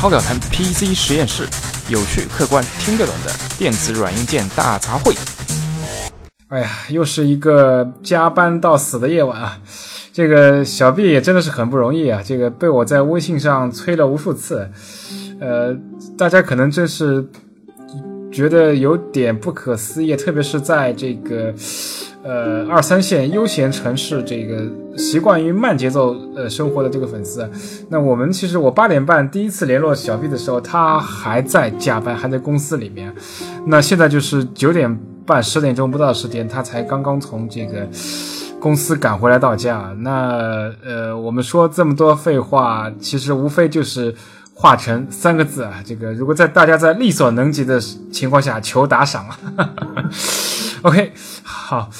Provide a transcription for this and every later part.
超表谈 PC 实验室，有趣、客观、听得懂的电子软硬件大杂烩。哎呀，又是一个加班到死的夜晚啊！这个小 B 也真的是很不容易啊，这个被我在微信上催了无数次，呃，大家可能真是觉得有点不可思议，特别是在这个。呃，二三线悠闲城市，这个习惯于慢节奏呃生活的这个粉丝，那我们其实我八点半第一次联络小 B 的时候，他还在加班，还在公司里面。那现在就是九点半、十点钟不到十点，他才刚刚从这个公司赶回来到家。那呃，我们说这么多废话，其实无非就是化成三个字啊，这个如果在大家在力所能及的情况下求打赏。OK，好，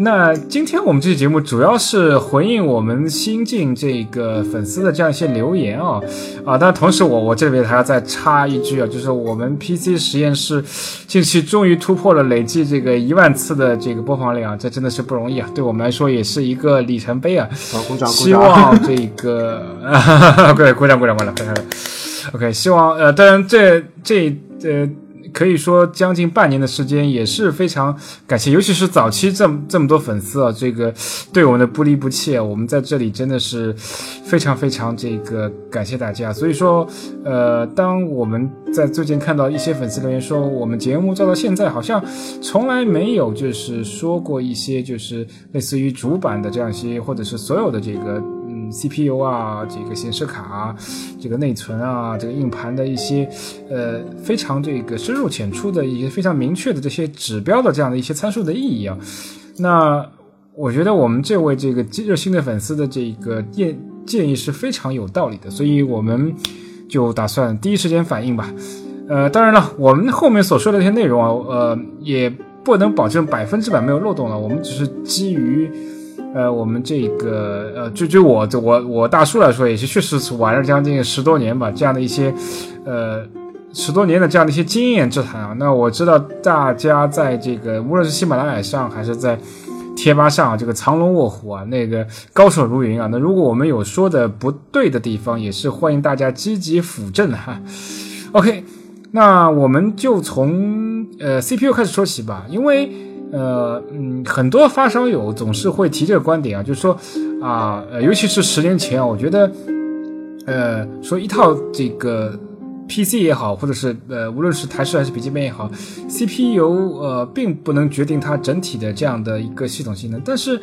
那今天我们这期节目主要是回应我们新进这个粉丝的这样一些留言啊啊，但同时我我这边还要再插一句啊，就是我们 PC 实验室近期终于突破了累计这个一万次的这个播放量，这真的是不容易啊，对我们来说也是一个里程碑啊。好，鼓掌，希望这个，对，鼓掌，鼓掌，鼓掌，OK，希望呃，当然这这呃。可以说将近半年的时间也是非常感谢，尤其是早期这么这么多粉丝啊，这个对我们的不离不弃啊，我们在这里真的是非常非常这个感谢大家。所以说，呃，当我们在最近看到一些粉丝留言说，我们节目做到现在好像从来没有就是说过一些就是类似于主板的这样一些，或者是所有的这个。CPU 啊，这个显示卡啊，这个内存啊，这个硬盘的一些，呃，非常这个深入浅出的一些非常明确的这些指标的这样的一些参数的意义啊。那我觉得我们这位这个热心的粉丝的这个建建议是非常有道理的，所以我们就打算第一时间反应吧。呃，当然了，我们后面所说的这些内容啊，呃，也不能保证百分之百没有漏洞了，我们只是基于。呃，我们这个呃，就就我我我大叔来说，也是确实是玩了将近十多年吧，这样的一些，呃，十多年的这样的一些经验之谈啊。那我知道大家在这个无论是喜马拉雅上还是在贴吧上，这个藏龙卧虎啊，那个高手如云啊。那如果我们有说的不对的地方，也是欢迎大家积极辅正哈。OK，那我们就从呃 CPU 开始说起吧，因为。呃嗯，很多发烧友总是会提这个观点啊，就是说啊，尤其是十年前啊，我觉得，呃，说一套这个 PC 也好，或者是呃，无论是台式还是笔记本也好，CPU 呃，并不能决定它整体的这样的一个系统性能。但是，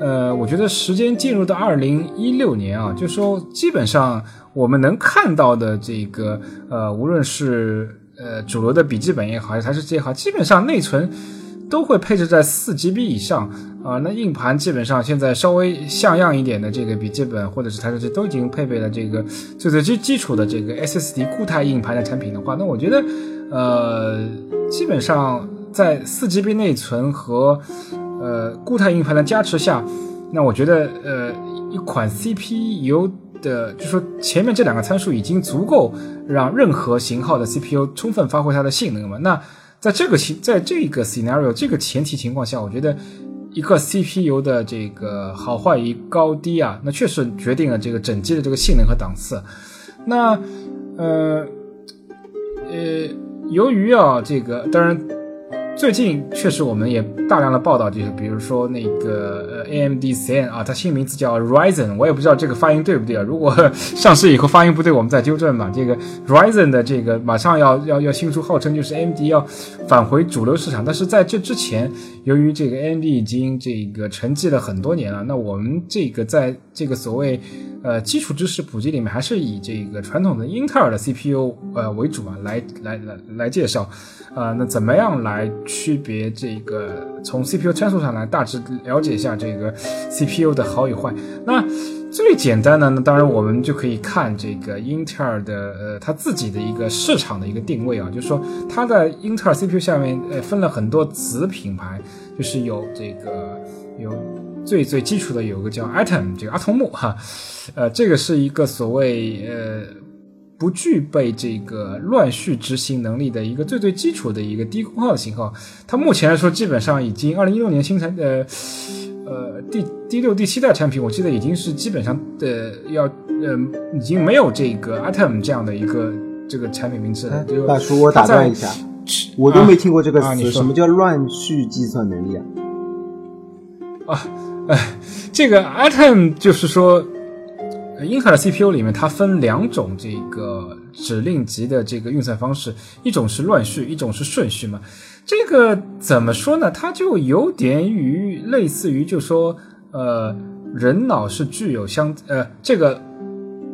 呃，我觉得时间进入到二零一六年啊，就是说基本上我们能看到的这个呃，无论是呃主流的笔记本也好，还是台式机也好，基本上内存。都会配置在四 GB 以上啊，那硬盘基本上现在稍微像样一点的这个笔记本或者是台式机都已经配备了这个最最基基础的这个 SSD 固态硬盘的产品的话，那我觉得，呃，基本上在四 GB 内存和呃固态硬盘的加持下，那我觉得呃一款 CPU 的，就说前面这两个参数已经足够让任何型号的 CPU 充分发挥它的性能了，那。在这个情，在这个 scenario 这个前提情况下，我觉得一个 CPU 的这个好坏与高低啊，那确实决定了这个整机的这个性能和档次。那呃呃，由于啊，这个当然。最近确实，我们也大量的报道，就是比如说那个 AMD Zen 啊，它新名字叫 Ryzen，我也不知道这个发音对不对啊。如果上市以后发音不对，我们再纠正嘛。这个 Ryzen 的这个马上要要要新出，号称就是 AMD 要返回主流市场。但是在这之前，由于这个 AMD 已经这个沉寂了很多年了，那我们这个在这个所谓呃基础知识普及里面，还是以这个传统的英特尔的 CPU 呃为主啊，来来来来介绍。啊，那怎么样来区别这个？从 CPU 参数上来大致了解一下这个 CPU 的好与坏。那最简单的，那当然我们就可以看这个英特尔的呃，它自己的一个市场的一个定位啊，就是说它在英特尔 CPU 下面呃分了很多子品牌，就是有这个有最最基础的有个叫 Atom 这个阿童木哈，呃，这个是一个所谓呃。不具备这个乱序执行能力的一个最最基础的一个低功耗的型号，它目前来说基本上已经二零一六年新产呃呃第第六第七代产品，我记得已经是基本上的要呃已经没有这个 Atom 这样的一个这个产品名字的。就大叔，我打断一下，我都没听过这个词，什么叫乱序计算能力啊？啊，哎，这个 Atom 就是说，英特尔 CPU 里面它分两种这个指令集的这个运算方式，一种是乱序，一种是顺序嘛。这个怎么说呢？它就有点与类似于，就说，呃，人脑是具有相呃这个。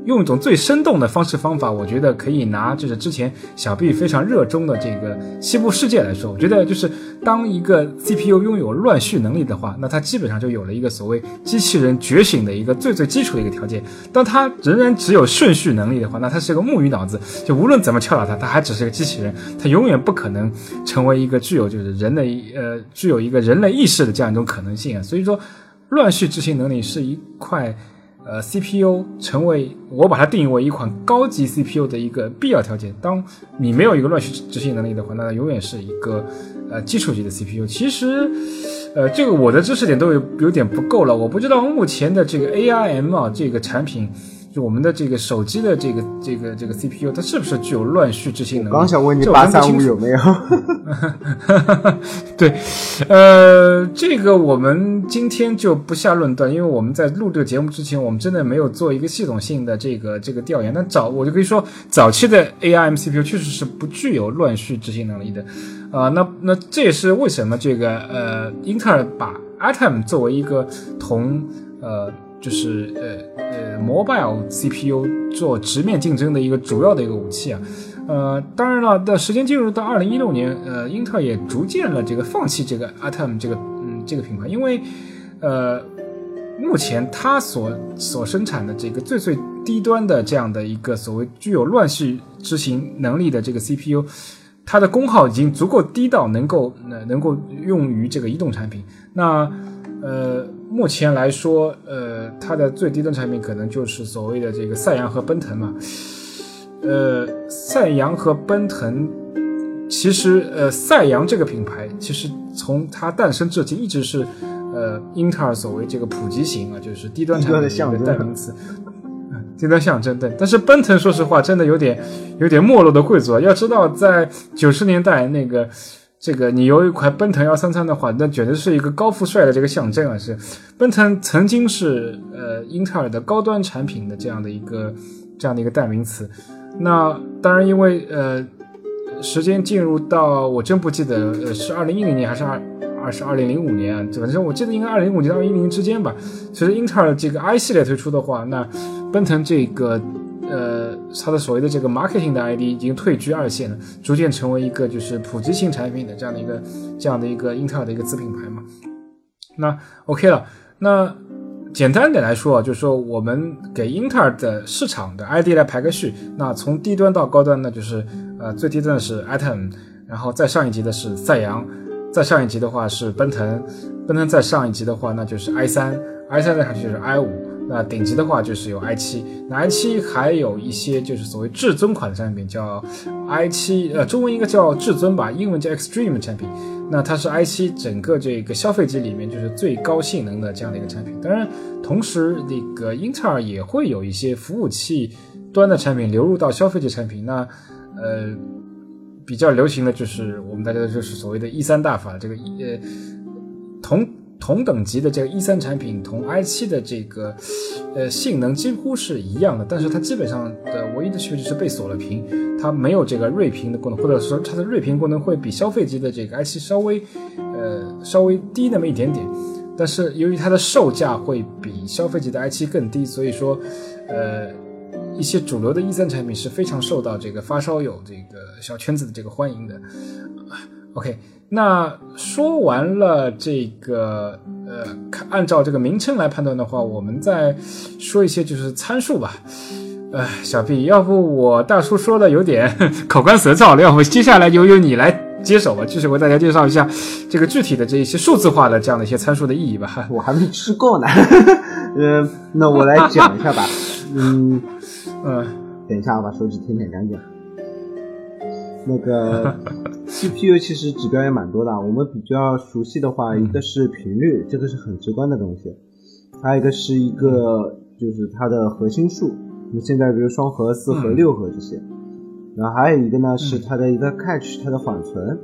用一种最生动的方式方法，我觉得可以拿就是之前小 B 非常热衷的这个西部世界来说，我觉得就是当一个 CPU 拥有乱序能力的话，那它基本上就有了一个所谓机器人觉醒的一个最最基础的一个条件。当它仍然只有顺序能力的话，那它是个木鱼脑子，就无论怎么敲打它，它还只是个机器人，它永远不可能成为一个具有就是人类呃具有一个人类意识的这样一种可能性啊。所以说，乱序执行能力是一块。呃，CPU 成为我把它定义为一款高级 CPU 的一个必要条件。当你没有一个乱序执行能力的话，那它永远是一个呃基础级的 CPU。其实，呃，这个我的知识点都有有点不够了。我不知道目前的这个 ARM 啊这个产品。就我们的这个手机的这个这个这个 CPU，它是不是具有乱序执行能力？刚想问你八三五有没有？对，呃，这个我们今天就不下论断，因为我们在录这个节目之前，我们真的没有做一个系统性的这个这个调研。但早我就可以说，早期的 ARM CPU 确实是不具有乱序执行能力的。啊，那那这也是为什么这个呃，英特尔把 Atom 作为一个同呃。就是呃呃，mobile CPU 做直面竞争的一个主要的一个武器啊，呃，当然了，的时间进入到二零一六年，呃，英特尔也逐渐了这个放弃这个 Atom 这个嗯这个品牌，因为呃，目前它所所生产的这个最最低端的这样的一个所谓具有乱序执行能力的这个 CPU，它的功耗已经足够低到能够能能够用于这个移动产品，那呃。目前来说，呃，它的最低端产品可能就是所谓的这个赛扬和奔腾嘛。呃，赛扬和奔腾，其实呃，赛扬这个品牌其实从它诞生至今一直是呃英特尔所谓这个普及型啊，就是低端产品的代名词，低端象征。对，但是奔腾说实话真的有点有点没落的贵族啊。要知道，在九十年代那个。这个你有一款奔腾幺三三的话，那简直是一个高富帅的这个象征啊！是，奔腾曾经是呃英特尔的高端产品的这样的一个这样的一个代名词。那当然，因为呃时间进入到我真不记得呃是二零一零年还是二二是二零零五年啊，反正我记得应该二零零五年到二零一零之间吧。其实英特尔这个 i 系列推出的话，那奔腾这个。呃，它的所谓的这个 marketing 的 ID 已经退居二线了，逐渐成为一个就是普及性产品的这样的一个这样的一个英特尔的一个子品牌嘛。那 OK 了，那简单点来说啊，就是说我们给英特尔的市场的 ID 来排个序，那从低端到高端呢，就是呃最低端的是 Atom，然后再上一级的是赛扬，再上一级的话是奔腾，奔腾再上一级的话那就是 i 三，i 三再上去就是 i 五。那顶级的话就是有 i 七，那 i 七还有一些就是所谓至尊款的产品，叫 i 七，呃，中文应该叫至尊吧，英文叫 extreme 产品。那它是 i 七整个这个消费级里面就是最高性能的这样的一个产品。当然，同时那个英特尔也会有一些服务器端的产品流入到消费级产品。那呃，比较流行的就是我们大家就是所谓的 E 三大法，这个呃同。同等级的这个 E 三产品同 i 七的这个，呃，性能几乎是一样的，但是它基本上的唯一的区别就是被锁了屏，它没有这个锐屏的功能，或者说它的锐屏功能会比消费级的这个 i 七稍微，呃，稍微低那么一点点。但是由于它的售价会比消费级的 i 七更低，所以说，呃，一些主流的 E 三产品是非常受到这个发烧友这个小圈子的这个欢迎的。OK。那说完了这个，呃，按照这个名称来判断的话，我们再说一些就是参数吧。呃，小 B，要不我大叔说的有点 口干舌燥了，要不接下来由由你来接手吧，继续为大家介绍一下这个具体的这一些数字化的这样的一些参数的意义吧。我还没吃够呢，呃，那我来讲一下吧。嗯嗯，等一下，我把手指舔舔干净。那个 CPU 其实指标也蛮多的，我们比较熟悉的话，一个是频率，这个是很直观的东西，还有一个是一个就是它的核心数，那现在比如双核、四核、六核这些，然后还有一个呢是它的一个 cache，它的缓存，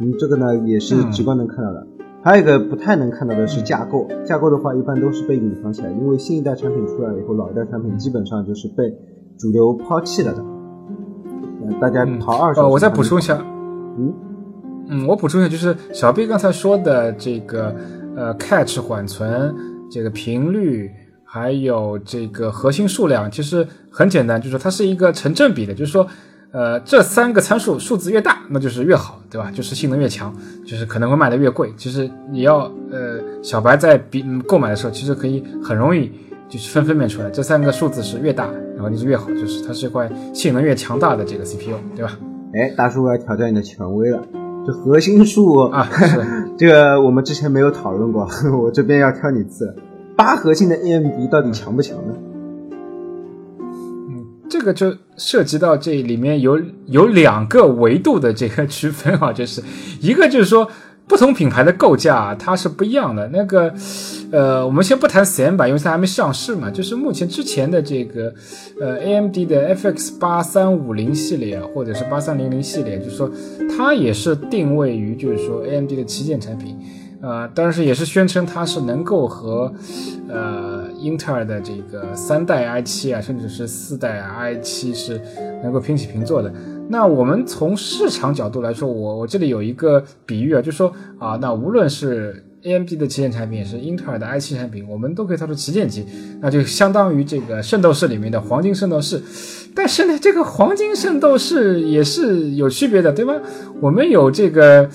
嗯，这个呢也是直观能看到的。还有一个不太能看到的是架构，架构的话一般都是被隐藏起来，因为新一代产品出来以后，老一代产品基本上就是被主流抛弃了的。大家淘二手。我再补充一下，嗯嗯，我补充一下，就是小 B 刚才说的这个呃，catch 缓存这个频率。还有这个核心数量，其实很简单，就是它是一个成正比的，就是说，呃，这三个参数数字越大，那就是越好，对吧？就是性能越强，就是可能会卖的越贵。其实你要，呃，小白在比购买的时候，其实可以很容易就是分分辨出来，这三个数字是越大，然后就是越好，就是它是一块性能越强大的这个 CPU，对吧？哎，大叔，我要挑战你的权威了，这核心数啊，这个我们之前没有讨论过，我这边要挑你刺。八核心的 AMD 到底强不强呢？嗯，这个就涉及到这里面有有两个维度的这个区分啊，就是一个就是说不同品牌的构架它是不一样的。那个呃，我们先不谈死板，因为它还没上市嘛。就是目前之前的这个呃 AMD 的 FX 八三五零系列或者是八三零零系列，就是说它也是定位于就是说 AMD 的旗舰产品。呃，但是也是宣称它是能够和，呃，英特尔的这个三代 i 七啊，甚至是四代 i 七是能够平起平坐的。那我们从市场角度来说，我我这里有一个比喻啊，就说啊，那无论是 AMD 的旗舰产品，也是英特尔的 i 七产品，我们都可以套出旗舰机，那就相当于这个圣斗士里面的黄金圣斗士。但是呢，这个黄金圣斗士也是有区别的，对吧？我们有这个。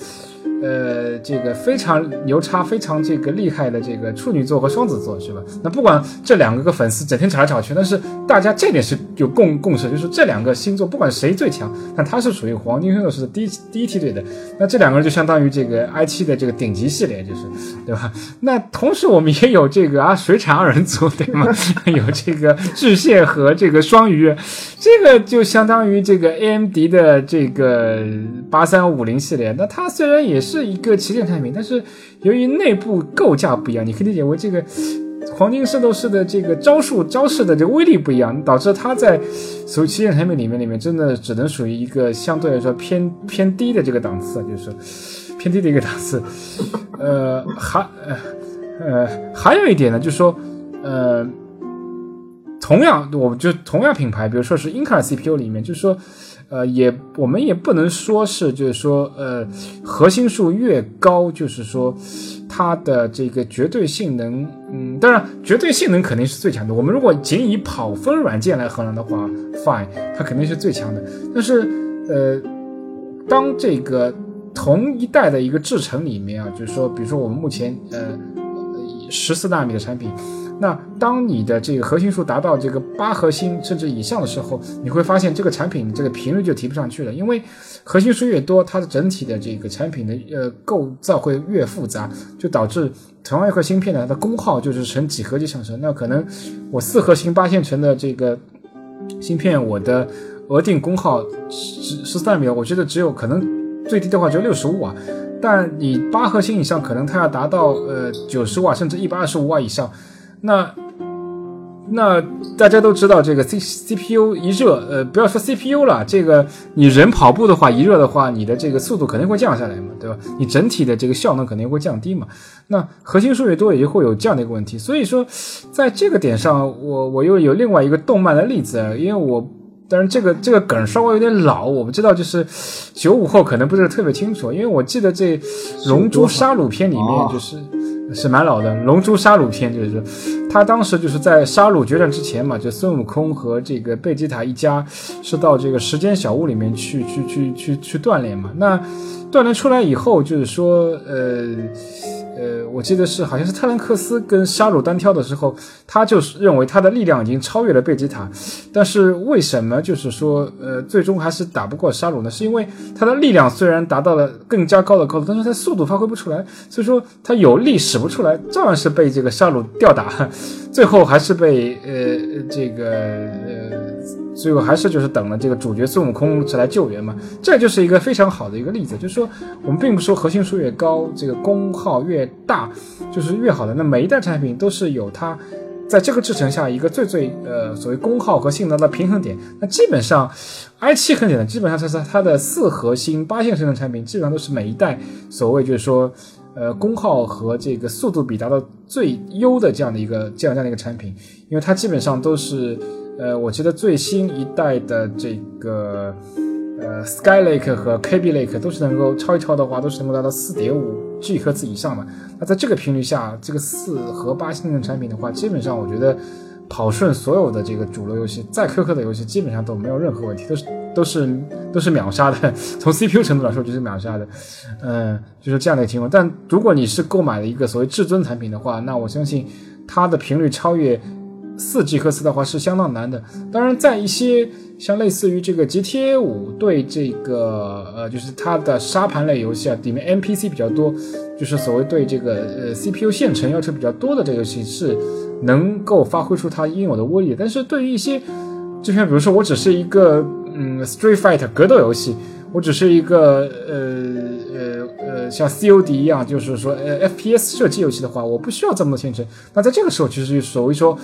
呃，这个非常牛叉、非常这个厉害的这个处女座和双子座，是吧？那不管这两个个粉丝整天吵来吵去，但是大家这点是有共共识，就是这两个星座不管谁最强，但他是属于黄金圣斗士的第一第一梯队的。那这两个人就相当于这个 i 七的这个顶级系列，就是对吧？那同时我们也有这个啊水产二人组，对吗？有这个巨蟹和这个双鱼，这个就相当于这个 AMD 的这个八三五零系列。那它虽然也是。是一个旗舰产品，但是由于内部构架不一样，你可以理解为这个黄金圣斗士的这个招数招式的这个威力不一样，导致它在所有旗舰产品里面里面真的只能属于一个相对来说偏偏低的这个档次，就是偏低的一个档次。呃，还呃呃还有一点呢，就是说呃，同样我就同样品牌，比如说是英特尔 CPU 里面，就是说。呃，也我们也不能说是，就是说，呃，核心数越高，就是说，它的这个绝对性能，嗯，当然，绝对性能肯定是最强的。我们如果仅以跑分软件来衡量的话，fine，它肯定是最强的。但是，呃，当这个同一代的一个制程里面啊，就是说，比如说我们目前呃十四纳米的产品。那当你的这个核心数达到这个八核心甚至以上的时候，你会发现这个产品这个频率就提不上去了，因为核心数越多，它的整体的这个产品的呃构造会越复杂，就导致同样一块芯片呢，它的功耗就是呈几何级上升。那可能我四核心八线程的这个芯片，我的额定功耗十十三秒，我觉得只有可能最低的话只有六十五瓦，但你八核心以上，可能它要达到呃九十瓦甚至一百二十五瓦以上。那那大家都知道，这个 C C P U 一热，呃，不要说 C P U 了，这个你人跑步的话，一热的话，你的这个速度肯定会降下来嘛，对吧？你整体的这个效能肯定会降低嘛。那核心数越多，也就会有这样的一个问题。所以说，在这个点上，我我又有另外一个动漫的例子，因为我当然这个这个梗稍微有点老，我不知道就是九五后可能不是特别清楚，因为我记得这《龙珠杀戮篇》里面就是。是蛮老的《龙珠杀戮篇》，就是他当时就是在杀戮决战之前嘛，就孙悟空和这个贝吉塔一家是到这个时间小屋里面去去去去去锻炼嘛。那锻炼出来以后，就是说，呃。呃，我记得是好像是特兰克斯跟沙鲁单挑的时候，他就是认为他的力量已经超越了贝吉塔，但是为什么就是说，呃，最终还是打不过沙鲁呢？是因为他的力量虽然达到了更加高的高度，但是他速度发挥不出来，所以说他有力使不出来，照样是被这个沙鲁吊打，最后还是被呃这个呃。最后还是就是等了这个主角孙悟空来救援嘛，这就是一个非常好的一个例子，就是说我们并不说核心数越高，这个功耗越大就是越好的。那每一代产品都是有它在这个制程下一个最最呃所谓功耗和性能的平衡点。那基本上 i7 很简单，基本上它是它的四核心八线生成产品，基本上都是每一代所谓就是说呃功耗和这个速度比达到最优的这样的一个这样这样的一个产品，因为它基本上都是呃我记得最新一代的这个。呃，Skylake 和 KB Lake 都是能够超一超的话，都是能够达到四点五 G 赫兹以上的。那在这个频率下，这个四和八性能产品的话，基本上我觉得跑顺所有的这个主流游戏，再苛刻的游戏，基本上都没有任何问题，都是都是都是秒杀的。从 CPU 程度来说，就是秒杀的。嗯，就是这样的情况。但如果你是购买了一个所谓至尊产品的话，那我相信它的频率超越。四 G 赫兹的话是相当难的。当然，在一些像类似于这个 GTA 五对这个呃，就是它的沙盘类游戏啊，里面 NPC 比较多，就是所谓对这个呃 CPU 线程要求比较多的这个游戏是能够发挥出它应有的威力。但是对于一些，就像比如说我只是一个嗯 Street Fighter 格斗游戏，我只是一个呃。像 COD 一样，就是说，呃，FPS 射击游戏的话，我不需要这么多线程。那在这个时候，其实所谓说，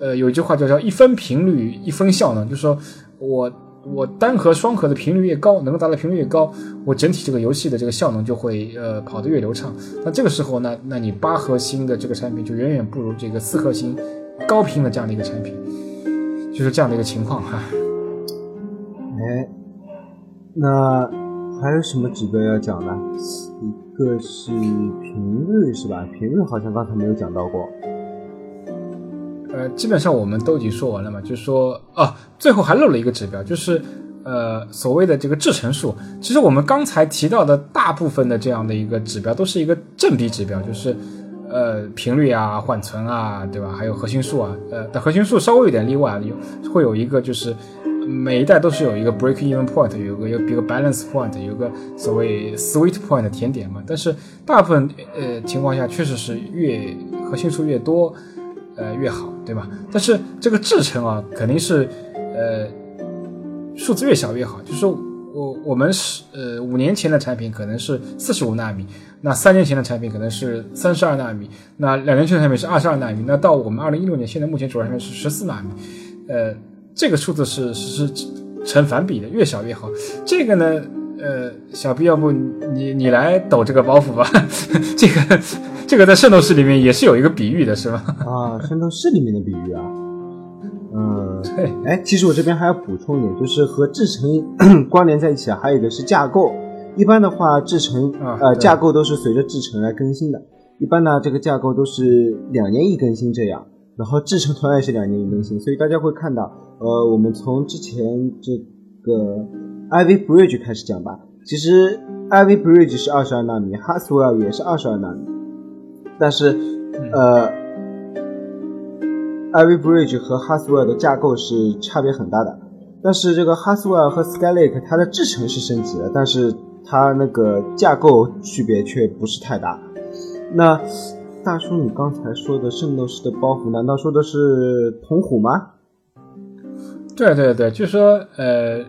呃，有一句话叫叫一分频率一分效能，就是说我我单核双核的频率越高，能达到频率越高，我整体这个游戏的这个效能就会呃跑得越流畅。那这个时候呢，那你八核心的这个产品就远远不如这个四核心高频的这样的一个产品，就是这样的一个情况哈。哎，那还有什么指标要讲的？一个是频率是吧？频率好像刚才没有讲到过。呃，基本上我们都已经说完了嘛，就是说，哦，最后还漏了一个指标，就是呃所谓的这个制程数。其实我们刚才提到的大部分的这样的一个指标都是一个正比指标，就是呃频率啊、缓存啊，对吧？还有核心数啊，呃，但核心数稍微有点例外，有会有一个就是。每一代都是有一个 break even point，有个有一个 balance point，有个所谓 sweet point 的甜点嘛。但是大部分呃情况下确实是越核心数越多，呃越好，对吧？但是这个制程啊，肯定是呃数字越小越好。就是我我们是呃五年前的产品可能是四十五纳米，那三年前的产品可能是三十二纳米，那两年前的产品是二十二纳米，那到我们二零一六年，现在目前主要产品是十四纳米，呃。这个数字是是成反比的，越小越好。这个呢，呃，小 B，要不你你来抖这个包袱吧？这个这个在圣斗士里面也是有一个比喻的，是吧？啊，圣斗士里面的比喻啊。嗯，对。哎，其实我这边还要补充一点，就是和制程 关联在一起啊，还有一个是架构。一般的话，制程呃架构都是随着制程来更新的。一般呢，这个架构都是两年一更新这样。然后制程同样也是两年一更新，所以大家会看到。呃，我们从之前这个 Ivy Bridge 开始讲吧。其实 Ivy Bridge 是二十二纳米，Haswell 也是二十二纳米，但是呃，Ivy Bridge 和 Haswell 的架构是差别很大的。但是这个 Haswell 和 Skylake 它的制程是升级了，但是它那个架构区别却不是太大。那大叔，你刚才说的圣斗士的包袱，难道说的是铜虎吗？对对对，就是说，呃，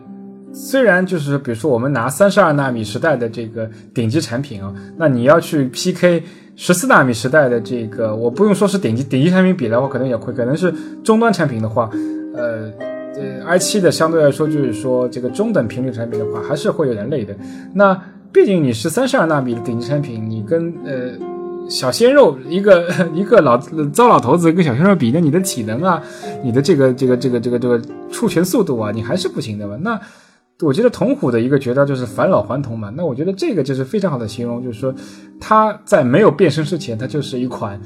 虽然就是比如说我们拿三十二纳米时代的这个顶级产品啊，那你要去 PK 十四纳米时代的这个，我不用说是顶级顶级产品比的话，可能也会，可能是中端产品的话，呃，呃，i 七的相对来说就是说这个中等频率产品的话，还是会有点累的。那毕竟你是三十二纳米的顶级产品，你跟呃。小鲜肉一个 一个老糟老头子跟小鲜肉比，那你的体能啊，你的这个这个这个这个这个出拳速度啊，你还是不行的嘛。那我觉得童虎的一个绝招就是返老还童嘛。那我觉得这个就是非常好的形容，就是说它在没有变身之前，它就是一款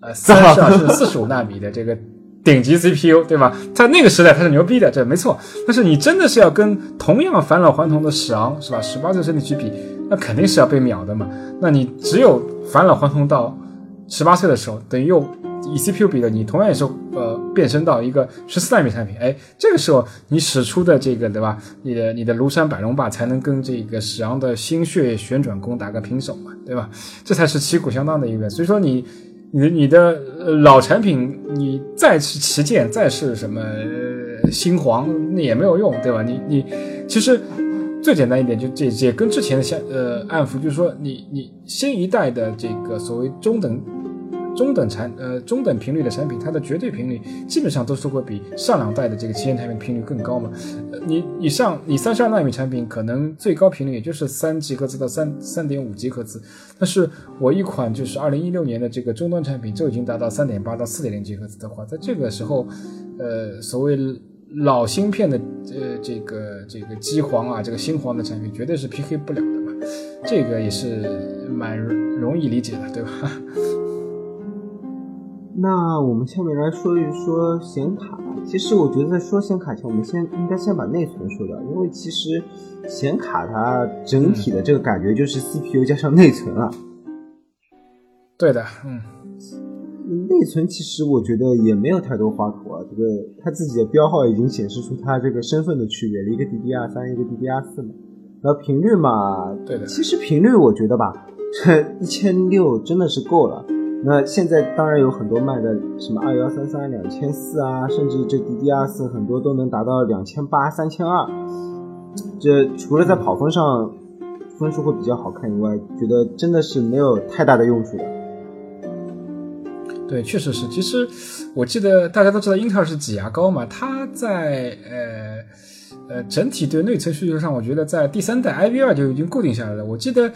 呃 三十二甚至四十五纳米的这个顶级 CPU，对吧？在那个时代它是牛逼的，这没错。但是你真的是要跟同样返老还童的史昂是吧？十八岁身体去比，那肯定是要被秒的嘛。那你只有。返老还童到十八岁的时候，等于又以 CPU 比的，你同样也是呃变身到一个十四纳米产品，哎，这个时候你使出的这个对吧？你的你的庐山百龙霸才能跟这个史昂的心血旋转弓打个平手嘛，对吧？这才是旗鼓相当的一个。所以说你你你的老产品，你再是旗舰，再是什么新皇，那也没有用，对吧？你你其实。最简单一点，就这这跟之前的相呃暗符，就是说你你新一代的这个所谓中等中等产呃中等频率的产品，它的绝对频率基本上都是会比上两代的这个旗舰产品频率更高嘛。呃你你上你三十二纳米产品可能最高频率也就是三吉赫兹到三三点五吉赫兹，但是我一款就是二零一六年的这个终端产品就已经达到三点八到四点零吉赫兹的话，在这个时候，呃，所谓老芯片的呃这个这个机皇啊，这个新皇的产品绝对是 PK 不了的嘛，这个也是蛮容易理解的，对吧？那我们下面来说一说显卡。其实我觉得在说显卡前，我们先应该先把内存说掉，因为其实显卡它整体的这个感觉就是 CPU 加上内存啊。对的，嗯。内存其实我觉得也没有太多花头啊，这个它自己的标号已经显示出它这个身份的区别了，一个 DDR 三，一个 DDR 四嘛。然后频率嘛，对的。其实频率我觉得吧，这 一千六真的是够了。那现在当然有很多卖的什么二幺三三两千四啊，甚至这 DDR 四很多都能达到两千八三千二。这除了在跑分上分数会比较好看以外，觉得真的是没有太大的用处的。对，确实是。其实我记得大家都知道英特尔是挤牙膏嘛，它在呃。呃，整体对内存需求上，我觉得在第三代 iV 二就已经固定下来了。我记得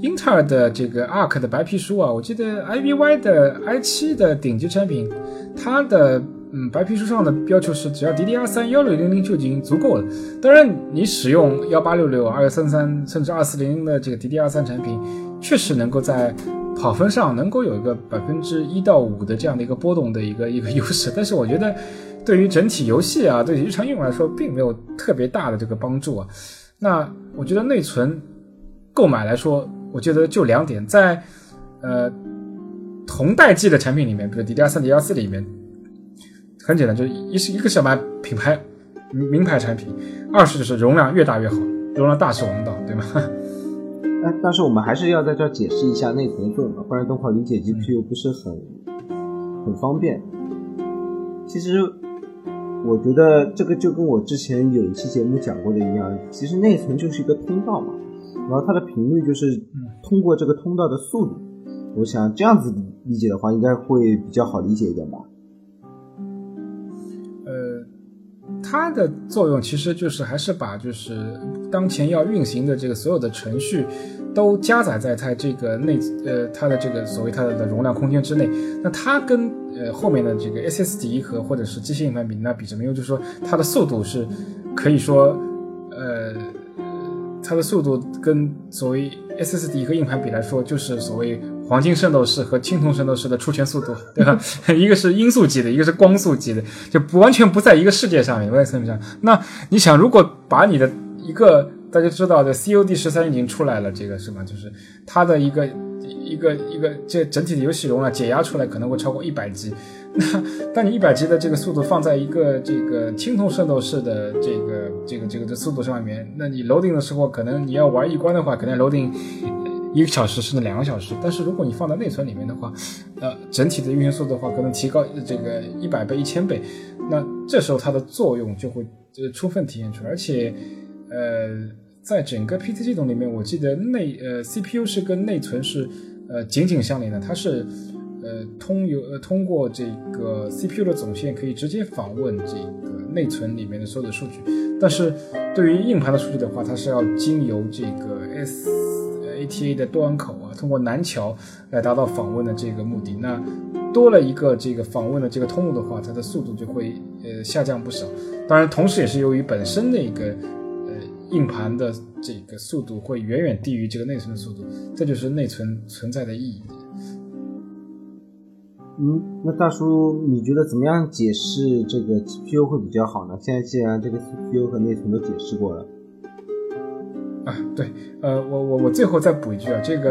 英特尔的这个 ARC 的白皮书啊，我记得 iVY 的 i 七的顶级产品，它的嗯白皮书上的要求是只要 DDR 三幺六零零就已经足够了。当然，你使用幺八六六、二幺三三甚至二四零零的这个 DDR 三产品，确实能够在跑分上能够有一个百分之一到五的这样的一个波动的一个一个优势。但是我觉得。对于整体游戏啊，对于日常应用来说，并没有特别大的这个帮助啊。那我觉得内存购买来说，我觉得就两点，在呃同代际的产品里面，比如 DDR 三、DDR 四里面，很简单，就是一是一个是买品牌名牌产品，二是就是容量越大越好，容量大是王道，对吗？但但是我们还是要在这解释一下内存作用，不然等会儿理解 GPU 不是很很方便。其实。我觉得这个就跟我之前有一期节目讲过的一样，其实内存就是一个通道嘛，然后它的频率就是通过这个通道的速度。我想这样子理解的话，应该会比较好理解一点吧。呃，它的作用其实就是还是把就是当前要运行的这个所有的程序。都加载在它这个内呃它的这个所谓它的容量空间之内，那它跟呃后面的这个 SSD 和或者是机械硬盘比，那比什么用？就是说它的速度是可以说呃它的速度跟所谓 SSD 和硬盘比来说，就是所谓黄金圣斗士和青铜圣斗士的出拳速度，对吧？一个是音速级的，一个是光速级的，就不完全不在一个世界上面，在层面上。那你想，如果把你的一个大家知道的 COD 十三已经出来了，这个是吗？就是它的一个一个一个这整体的游戏容量解压出来可能会超过一百 G。那当你一百 G 的这个速度放在一个这个青铜圣斗士的这个这个这个的速度上面，那你 loading 的时候可能你要玩一关的话，可能 loading 一个小时甚至两个小时。但是如果你放在内存里面的话，呃，整体的运行速度的话可能提高这个一百倍、一千倍。那这时候它的作用就会呃充分体现出来，而且。呃，在整个 PT 系统里面，我记得内呃 CPU 是跟内存是呃紧紧相连的，它是呃通由呃通过这个 CPU 的总线可以直接访问这个内存里面的所有的数据，但是对于硬盘的数据的话，它是要经由这个 SATA 的端口啊，通过南桥来达到访问的这个目的。那多了一个这个访问的这个通路的话，它的速度就会呃下降不少。当然，同时也是由于本身的一个。硬盘的这个速度会远远低于这个内存的速度，这就是内存存在的意义。嗯，那大叔，你觉得怎么样解释这个 GPU 会比较好呢？现在既然这个 CPU 和内存都解释过了，啊，对，呃，我我我最后再补一句啊，这个，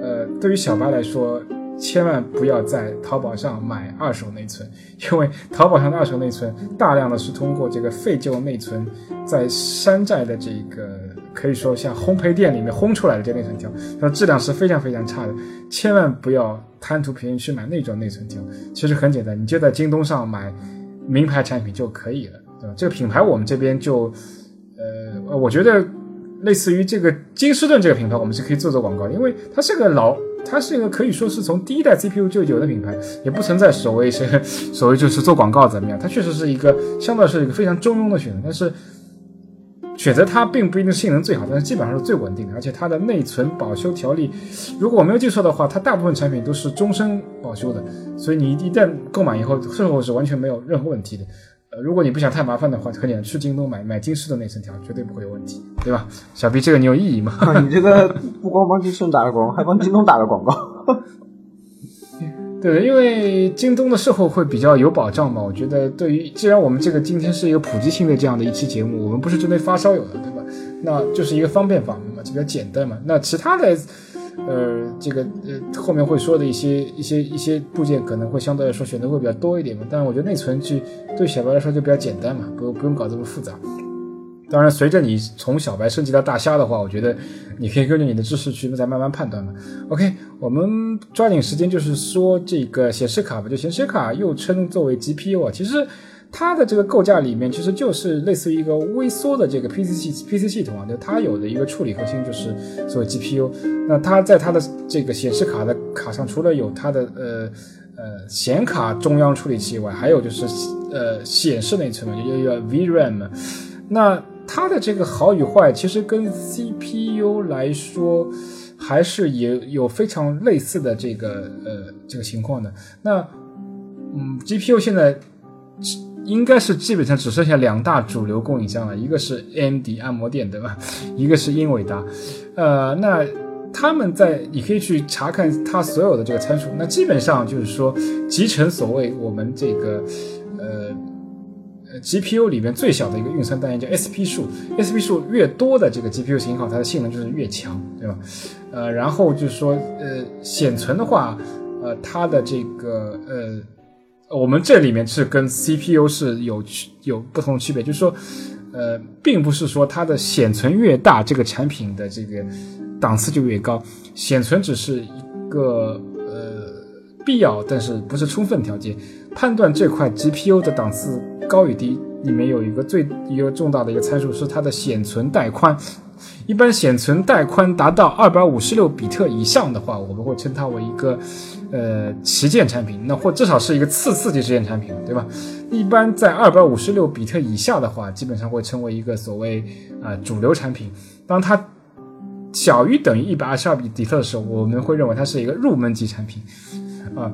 呃，对于小白来说。千万不要在淘宝上买二手内存，因为淘宝上的二手内存大量的是通过这个废旧内存，在山寨的这个可以说像烘焙店里面烘出来的这内存条，它质量是非常非常差的。千万不要贪图便宜去买那种内存条。其实很简单，你就在京东上买名牌产品就可以了，对吧？这个品牌我们这边就，呃，我觉得类似于这个金士顿这个品牌，我们是可以做做广告，因为它是个老。它是一个可以说是从第一代 CPU 就有的品牌，也不存在所谓是所谓就是做广告怎么样，它确实是一个相对是一个非常中庸的选择，但是。选择它并不一定性能最好，但是基本上是最稳定的，而且它的内存保修条例，如果我没有记错的话，它大部分产品都是终身保修的，所以你一旦购买以后，售后是完全没有任何问题的。呃，如果你不想太麻烦的话，很简单，去京东买买金狮的内存条，绝对不会有问题，对吧？小 B，这个你有异议吗？你这个不光帮金狮打了广告，还帮京东打了广告。对，因为京东的售后会比较有保障嘛。我觉得，对于既然我们这个今天是一个普及性的这样的一期节目，我们不是针对发烧友的，对吧？那就是一个方便法嘛，就比较简单嘛。那其他的，呃，这个呃后面会说的一些一些一些部件，可能会相对来说选择会比较多一点嘛。但是我觉得内存去对小白来说就比较简单嘛，不不用搞这么复杂。当然，随着你从小白升级到大虾的话，我觉得你可以根据你的知识去再慢慢判断嘛。OK，我们抓紧时间，就是说这个显示卡吧。就显示卡又称作为 GPU 啊，其实它的这个构架里面其实就是类似于一个微缩的这个 PC 系 PC 系统啊。就它有的一个处理核心就是所谓 GPU。那它在它的这个显示卡的卡上，除了有它的呃呃显卡中央处理器以外，还有就是呃显示内存嘛，就叫 VRAM。那它的这个好与坏，其实跟 CPU 来说，还是也有非常类似的这个呃这个情况的。那嗯，GPU 现在应该是基本上只剩下两大主流供应商了，一个是 AMD 按摩店，对吧？一个是英伟达。呃，那他们在你可以去查看它所有的这个参数，那基本上就是说集成所谓我们这个呃。GPU 里面最小的一个运算单元叫 SP 数，SP 数越多的这个 GPU 型号，它的性能就是越强，对吧？呃，然后就是说，呃，显存的话，呃，它的这个呃，我们这里面是跟 CPU 是有区有不同的区别，就是说，呃，并不是说它的显存越大，这个产品的这个档次就越高，显存只是一个呃必要，但是不是充分条件，判断这块 GPU 的档次。高与低里面有一个最一个重大的一个参数是它的显存带宽，一般显存带宽达到二百五十六比特以上的话，我们会称它为一个呃旗舰产品，那或至少是一个次次级旗舰产品，对吧？一般在二百五十六比特以下的话，基本上会称为一个所谓啊主流产品。当它小于等于一百二十二比特的时候，我们会认为它是一个入门级产品啊。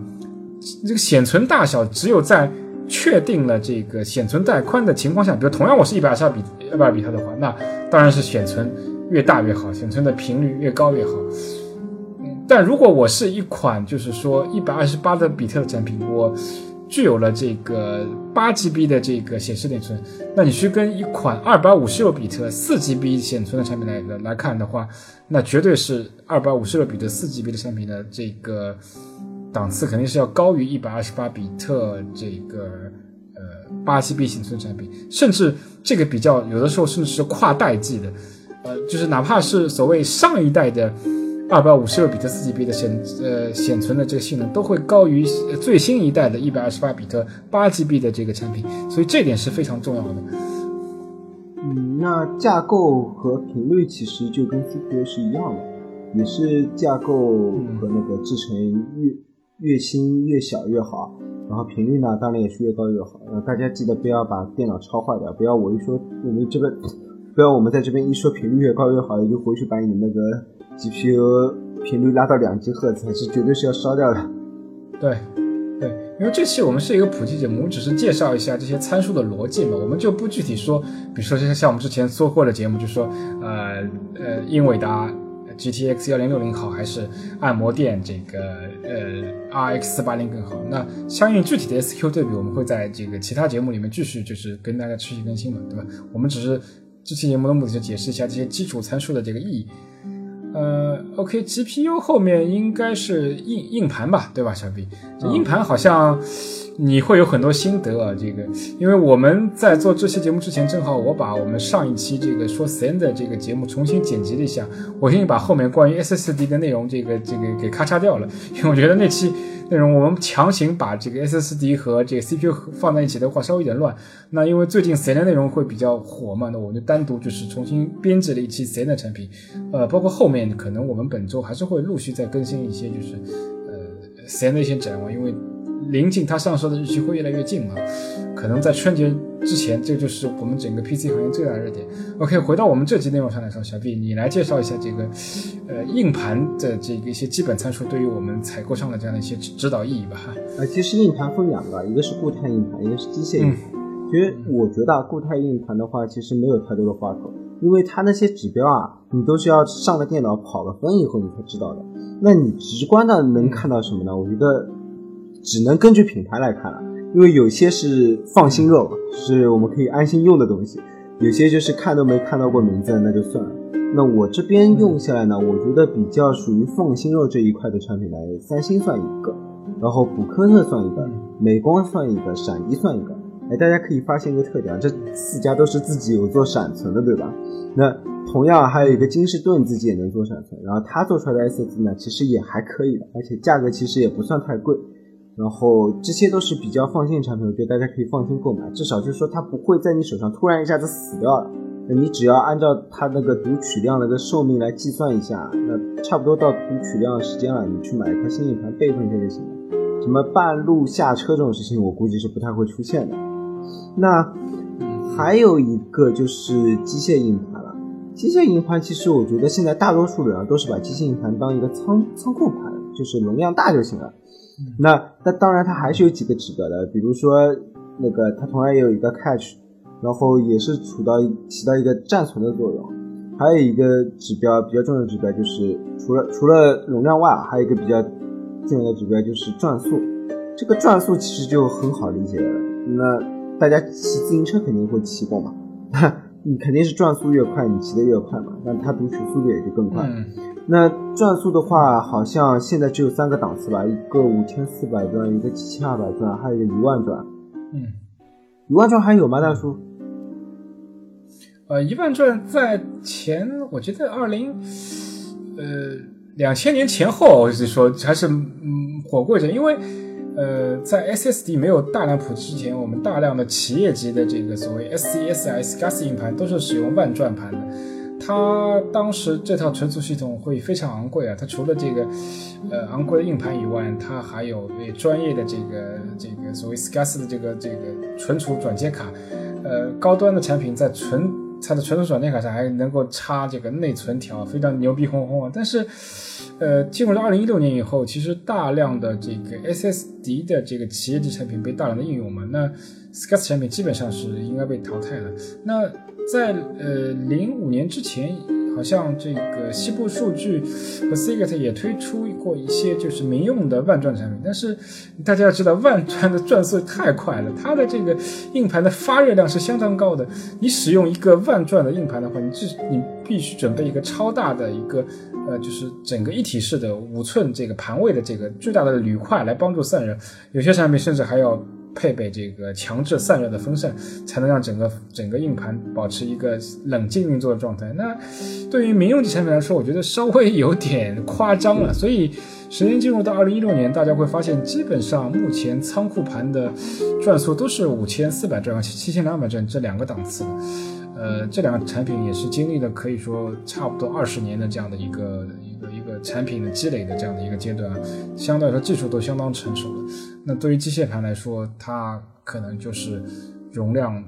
这个显存大小只有在确定了这个显存带宽的情况下，比如同样我是一百二十二比二百二比特的话，那当然是显存越大越好，显存的频率越高越好。但如果我是一款就是说一百二十八的比特的产品，我具有了这个八 GB 的这个显示内存，那你去跟一款二百五十六比特四 GB 显存的产品来来看的话，那绝对是二百五十六比特四 GB 的产品的这个。档次肯定是要高于一百二十八比特这个呃八 GB 显存产品，甚至这个比较有的时候甚至是跨代际的，呃，就是哪怕是所谓上一代的二百五十六比特四 GB 的显呃显存的这个性能，都会高于最新一代的一百二十八比特八 GB 的这个产品，所以这点是非常重要的。嗯，那架构和频率其实就跟 CPU 是一样的，也是架构和那个制成越。越新越小越好，然后频率呢，当然也是越高越好。呃，大家记得不要把电脑超坏掉，不要我一说我们这边，不要我们在这边一说频率越高越好，也就回去把你的那个 GPU 频率拉到两 G 赫兹，是绝对是要烧掉的。对，对，因为这期我们是一个普及节目，我们只是介绍一下这些参数的逻辑嘛，我们就不具体说，比如说像像我们之前做过的节目，就说呃呃英伟达。GTX 幺零六零好还是按摩店这个呃 RX 四八零更好？那相应具体的 SQ 对比，我们会在这个其他节目里面继续就是跟大家持续更新嘛，对吧？我们只是这期节目的目的就解释一下这些基础参数的这个意义。呃，OK，GPU 后面应该是硬硬盘吧，对吧，小 B？这硬盘好像你会有很多心得啊。这个，因为我们在做这期节目之前，正好我把我们上一期这个说 SN 的这个节目重新剪辑了一下，我先把后面关于 SSD 的内容这个这个给咔嚓掉了，因为我觉得那期内容我们强行把这个 SSD 和这个 CPU 放在一起的话，稍微有点乱。那因为最近 SN 的内容会比较火嘛，那我就单独就是重新编辑了一期 SN 的产品，呃，包括后面可能我们本周还是会陆续再更新一些，就是呃 SN 的一些展望，因为。临近它上市的日期会越来越近嘛，可能在春节之前，这就是我们整个 PC 行业最大的热点。OK，回到我们这期内容上来说，小毕你来介绍一下这个，呃，硬盘的这个一些基本参数，对于我们采购上的这样的一些指导意义吧。哈，呃，其实硬盘分两个，一个是固态硬盘，一个是机械硬盘。其实我觉得固态硬盘的话，其实没有太多的话头，因为它那些指标啊，你都是要上了电脑跑了分以后你才知道的。那你直观的能看到什么呢？我觉得。只能根据品牌来看了，因为有些是放心肉，是我们可以安心用的东西；有些就是看都没看到过名字，那就算了。那我这边用下来呢，我觉得比较属于放心肉这一块的产品呢，三星算一个，然后普科特算一个，美光算一个，闪迪算一个。哎，大家可以发现一个特点，这四家都是自己有做闪存的，对吧？那同样还有一个金士顿自己也能做闪存，然后它做出来的 SSD 呢，其实也还可以的，而且价格其实也不算太贵。然后这些都是比较放心的产品，我觉得大家可以放心购买。至少就是说它不会在你手上突然一下子死掉了。那你只要按照它那个读取量那个寿命来计算一下，那差不多到读取量的时间了，你去买一块新硬盘备份一下就行了。什么半路下车这种事情，我估计是不太会出现的。那还有一个就是机械硬盘了。机械硬盘其实我觉得现在大多数人啊都是把机械硬盘当一个仓仓库盘，就是容量大就行了。那那当然，它还是有几个指标的，比如说那个它同样也有一个 catch，然后也是处到起到一个暂存的作用。还有一个指标比较重要的指标就是，除了除了容量外，还有一个比较重要的指标就是转速。这个转速其实就很好理解了。那大家骑自行车肯定会骑过嘛，你肯定是转速越快，你骑得越快嘛，那它读取速度也就更快。那转速的话，好像现在只有三个档次吧，一个五千四百转，一个七千二百转，还有一个一万转。嗯，一万转还有吗，大叔？呃，一万转在前，我觉得二零，呃，两千年前后，我是说还是嗯火过一阵，因为呃，在 SSD 没有大量普及之前，我们大量的企业级的这个所谓 SCSI SCSI 硬盘都是使用万转盘的。它当时这套存储系统会非常昂贵啊！它除了这个，呃，昂贵的硬盘以外，它还有专业的这个这个所谓 SCSI 的这个这个存储转接卡，呃，高端的产品在存它的存储转接卡上还能够插这个内存条，非常牛逼哄哄啊！但是，呃，进入到二零一六年以后，其实大量的这个 SSD 的这个企业级产品被大量的应用嘛，那 SCSI 产品基本上是应该被淘汰了。那在呃零五年之前，好像这个西部数据和 Seagate 也推出过一些就是民用的万转产品，但是大家要知道，万转的转速太快了，它的这个硬盘的发热量是相当高的。你使用一个万转的硬盘的话，你至你必须准备一个超大的一个呃，就是整个一体式的五寸这个盘位的这个巨大的铝块来帮助散热，有些产品甚至还要。配备这个强制散热的风扇，才能让整个整个硬盘保持一个冷静运作的状态。那对于民用级产品来说，我觉得稍微有点夸张了。所以，时间进入到二零一六年，大家会发现，基本上目前仓库盘的转速都是五千四百转和七千两百转这两个档次。呃，这两个产品也是经历了可以说差不多二十年的这样的一个一个产品的积累的这样的一个阶段，相对来说技术都相当成熟了。那对于机械盘来说，它可能就是容量。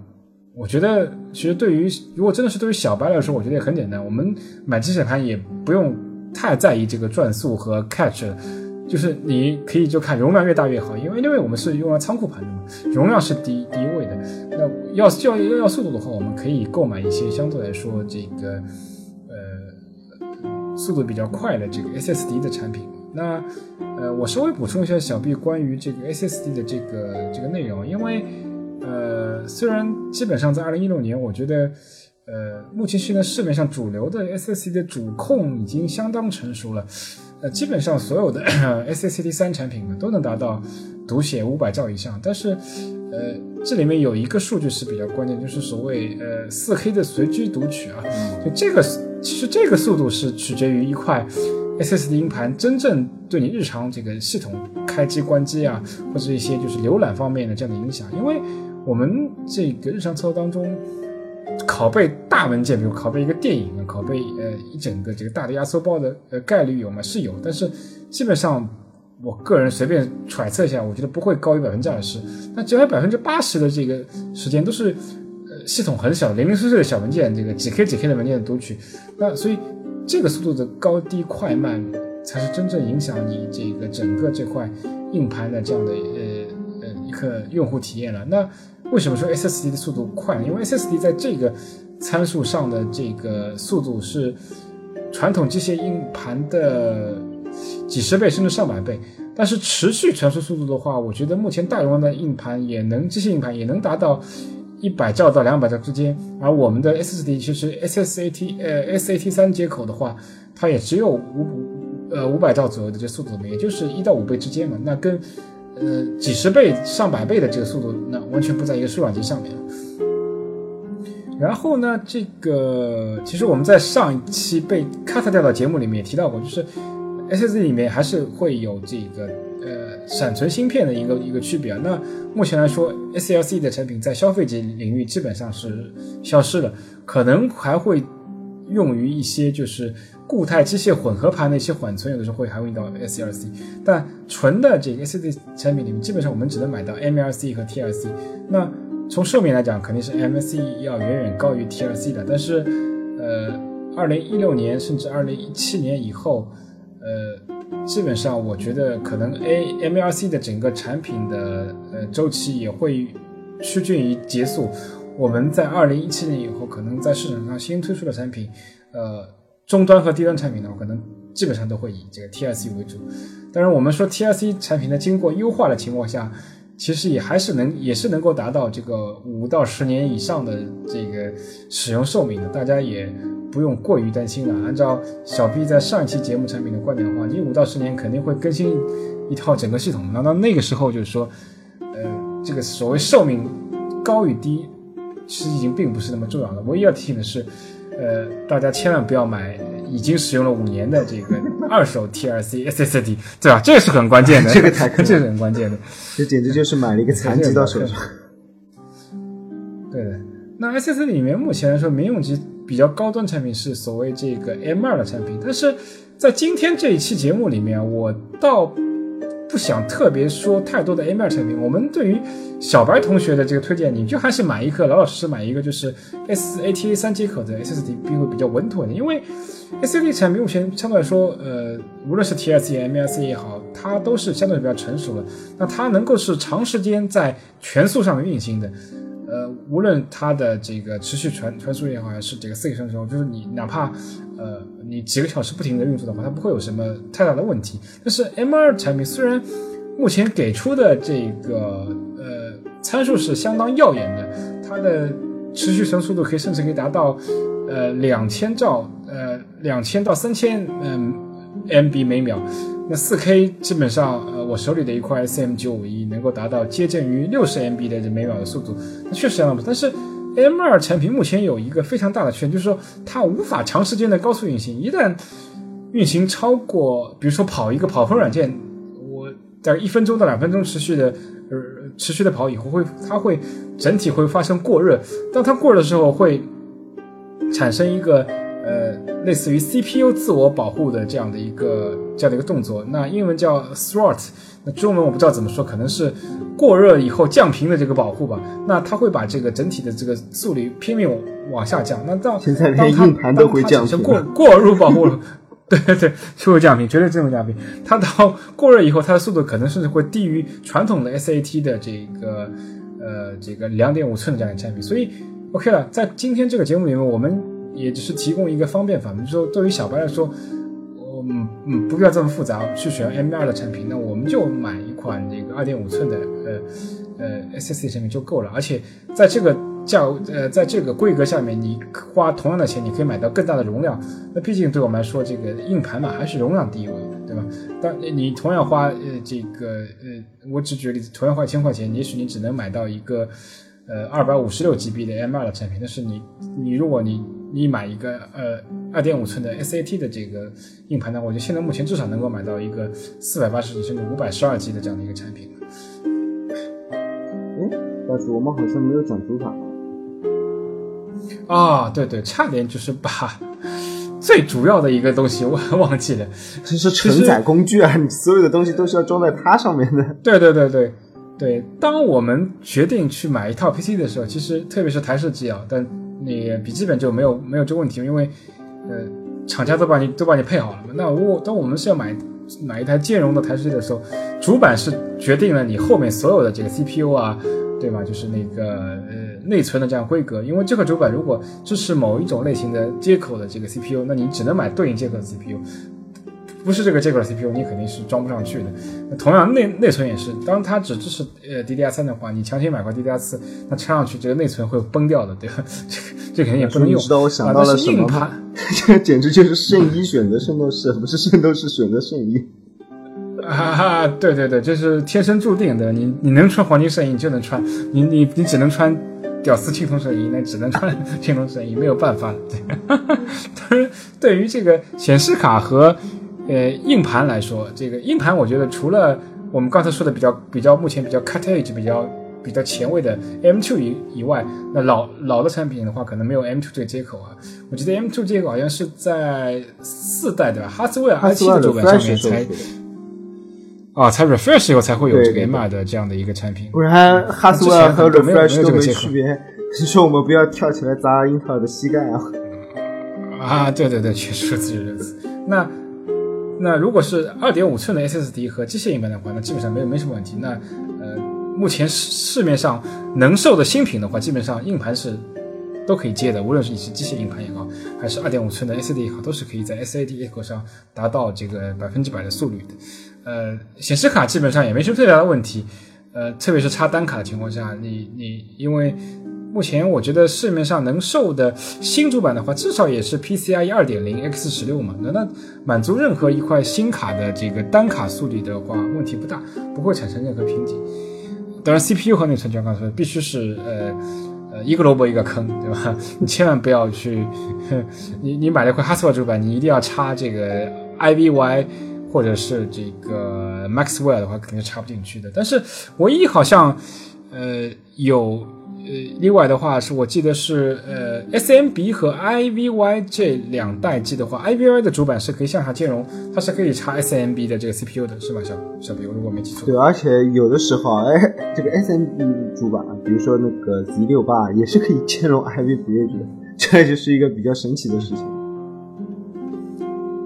我觉得，其实对于如果真的是对于小白来说，我觉得也很简单。我们买机械盘也不用太在意这个转速和 catch，就是你可以就看容量越大越好，因为因为我们是用来仓库盘的嘛，容量是第一第一位的。那要要要要速度的话，我们可以购买一些相对来说这个速度比较快的这个 SSD 的产品。那，呃，我稍微补充一下小 B 关于这个 SSD 的这个这个内容，因为，呃，虽然基本上在二零一六年，我觉得，呃，目前现在市面上主流的 SSD 的主控已经相当成熟了，呃，基本上所有的 SSD 三产品呢都能达到读写五百兆以上，但是，呃，这里面有一个数据是比较关键，就是所谓呃四 K 的随机读取啊，就这个其实这个速度是取决于一块 SSD 硬盘真正对你日常这个系统开机关机啊，或者一些就是浏览方面的这样的影响，因为我们这个日常操作当中。拷贝大文件，比如拷贝一个电影啊，拷贝呃一整个这个大的压缩包的呃概率有吗？是有，但是基本上我个人随便揣测一下，我觉得不会高于百分之二十。那只有百分之八十的这个时间都是系统很小零零碎碎的小文件，这个几 K 几 K 的文件的读取，那所以这个速度的高低快慢才是真正影响你这个整个这块硬盘的这样的呃呃一个用户体验了。那为什么说 SSD 的速度快？因为 SSD 在这个参数上的这个速度是传统机械硬盘的几十倍甚至上百倍。但是持续传输速度的话，我觉得目前大容量的硬盘也能机械硬盘也能达到一百兆到两百兆之间。而我们的 SSD 其实 SSAT 呃 SAT 三接口的话，它也只有五呃五百兆左右的这速度，也就是一到五倍之间嘛。那跟呃，几十倍、上百倍的这个速度，那完全不在一个数量级上面。然后呢，这个其实我们在上一期被 cut 掉的节目里面也提到过，就是 SSD 里面还是会有这个呃闪存芯片的一个一个区别。那目前来说，SLC 的产品在消费级领域基本上是消失了，可能还会用于一些就是。固态机械混合盘的一些缓存，有的时候会还会用到 SLC，但纯的这个 SSD 产品里面，基本上我们只能买到 MLC 和 TLC。那从寿命来讲，肯定是 MLC 要远远高于 TLC 的。但是，呃，二零一六年甚至二零一七年以后，基本上我觉得可能 A MLC 的整个产品的呃周期也会趋近于结束。我们在二零一七年以后，可能在市场上新推出的产品，呃。终端和低端产品呢，可能基本上都会以这个 T R C 为主。当然，我们说 T R C 产品呢，经过优化的情况下，其实也还是能，也是能够达到这个五到十年以上的这个使用寿命的。大家也不用过于担心了。按照小 B 在上一期节目产品的观点的话，你五到十年肯定会更新一套整个系统。那到那个时候，就是说，呃，这个所谓寿命高与低，其实已经并不是那么重要了。唯一要提醒的是。呃，大家千万不要买已经使用了五年的这个二手 TRC SSD，对吧？这是很关键的，这个太 这是很关键的，这简直就是买了一个残疾到手上。对的，那 SSD 里面目前来说，民用级比较高端产品是所谓这个 M2 的产品，但是在今天这一期节目里面，我倒。不想特别说太多的 M2 产品，我们对于小白同学的这个推荐，你就还是买一个老老实实买一个，就是 SATA 三接口的 SSD 并会比较稳妥的。因为 SSD 产品目前相对来说，呃，无论是 TLC、MLC 也好，它都是相对比较成熟的。那它能够是长时间在全速上面运行的。呃，无论它的这个持续传传输也好，还是这个四 K 传输，就是你哪怕呃你几个小时不停的运作的话，它不会有什么太大的问题。但是 M2 产品虽然目前给出的这个呃参数是相当耀眼的，它的持续传输速度可以甚至可以达到呃两千兆呃两千到三千嗯 MB 每秒。那四 K 基本上，呃，我手里的一块 SM 九五一能够达到接近于六十 MB 的每秒的速度，那确实相当不错。但是 M 二产品目前有一个非常大的缺点，就是说它无法长时间的高速运行。一旦运行超过，比如说跑一个跑分软件，我在一分钟到两分钟持续的，呃，持续的跑以后，会它会整体会发生过热。当它过热的时候，会产生一个。呃，类似于 CPU 自我保护的这样的一个这样的一个动作，那英文叫 throat，那中文我不知道怎么说，可能是过热以后降频的这个保护吧。那它会把这个整体的这个速率拼命往下降。那到现在连硬盘都会降频，过过入保护了，对对对，就会降频，绝对这么降频。它到过热以后，它的速度可能甚至会低于传统的 SAT 的这个呃这个两点五寸的这样的产品。所以 OK 了，在今天这个节目里面，我们。也只是提供一个方便法，就说对于小白来说，我嗯嗯，不必要这么复杂去选 M2 的产品，那我们就买一款这个2.5寸的呃呃 SSD 产品就够了。而且在这个价呃，在这个规格下面，你花同样的钱，你可以买到更大的容量。那毕竟对我们来说，这个硬盘嘛，还是容量第一位，对吧？但你同样花呃这个呃，我只举个例子，同样花一千块钱，也许你只能买到一个呃二百五十六 GB 的 M2 的产品。但是你你如果你你买一个呃二点五寸的 SAT 的这个硬盘呢，我觉得现在目前至少能够买到一个四百八十 G 甚至五百十二 G 的这样的一个产品。哎，但是我们好像没有讲主板。啊，对对，差点就是把 最主要的一个东西忘 忘记了，这是承载工具啊，你所有的东西都是要装在它上面的。对对对对对，当我们决定去买一套 PC 的时候，其实特别是台式机啊，但你笔记本就没有没有这个问题，因为呃，厂家都把你都把你配好了嘛。那我当我们是要买买一台兼容的台式机的时候，主板是决定了你后面所有的这个 CPU 啊。对吧？就是那个呃内存的这样规格，因为这个主板如果支持某一种类型的接口的这个 CPU，那你只能买对应接口的 CPU，不是这个接口的 CPU，你肯定是装不上去的。那同样内内存也是，当它只支持呃 DDR3 的话，你强行买块 DDR4，那插上去这个内存会崩掉的，对吧？这个这肯定也不能用。知道我想到了什么吗？这 简直就是圣衣选择圣斗士，不是圣斗士选择圣衣。哈哈，对对对，这是天生注定的。你你能穿黄金圣衣，你就能穿；你你你只能穿屌丝青铜圣衣，那只能穿 青铜圣衣，没有办法。对，当然，对于这个显示卡和呃硬盘来说，这个硬盘我觉得除了我们刚才说的比较比较目前比较 cut edge 比较比较前卫的 M2 以以外，那老老的产品的话，可能没有 M2 这个接口啊。我记得 M2 接口好像是在四代对吧？哈斯威尔 i7 的主板上面才。啊，才 refresh 以后才会有这个 M2 的这样的一个产品，不然哈斯威尔和 refresh 都没区别。你说我们不要跳起来砸英特尔的膝盖啊！啊，对对对，确实如此。那那如果是二点五寸的 SSD 和机械硬盘的话，那基本上没有没什么问题。那呃，目前市市面上能售的新品的话，基本上硬盘是都可以接的，无论是你是机械硬盘也好，还是二点五寸的 SSD 也好，都是可以在 SATA 接口上达到这个百分之百的速率的。呃，显示卡基本上也没什么特别大的问题，呃，特别是插单卡的情况下，你你因为目前我觉得市面上能售的新主板的话，至少也是 PCIe 二点零 X 十六嘛，那那满足任何一块新卡的这个单卡速率的话，问题不大，不会产生任何瓶颈。当然，CPU 和内存就要刚才说，必须是呃呃一个萝卜一个坑，对吧？你千万不要去，你你买了一块 Haswell 主板，你一定要插这个 IVY。或者是这个 Maxwell 的话，肯定是插不进去的。但是唯一好像，呃，有呃例外的话，是我记得是呃 SMB 和 IVY 这两代机的话，IVY 的主板是可以向下兼容，它是可以插 SMB 的这个 CPU 的，是吧？小小比，我如果没记错。对，而且有的时候，哎，这个 SMB 主板，比如说那个 Z 六八，也是可以兼容 IV Bridge 的，这就是一个比较神奇的事情。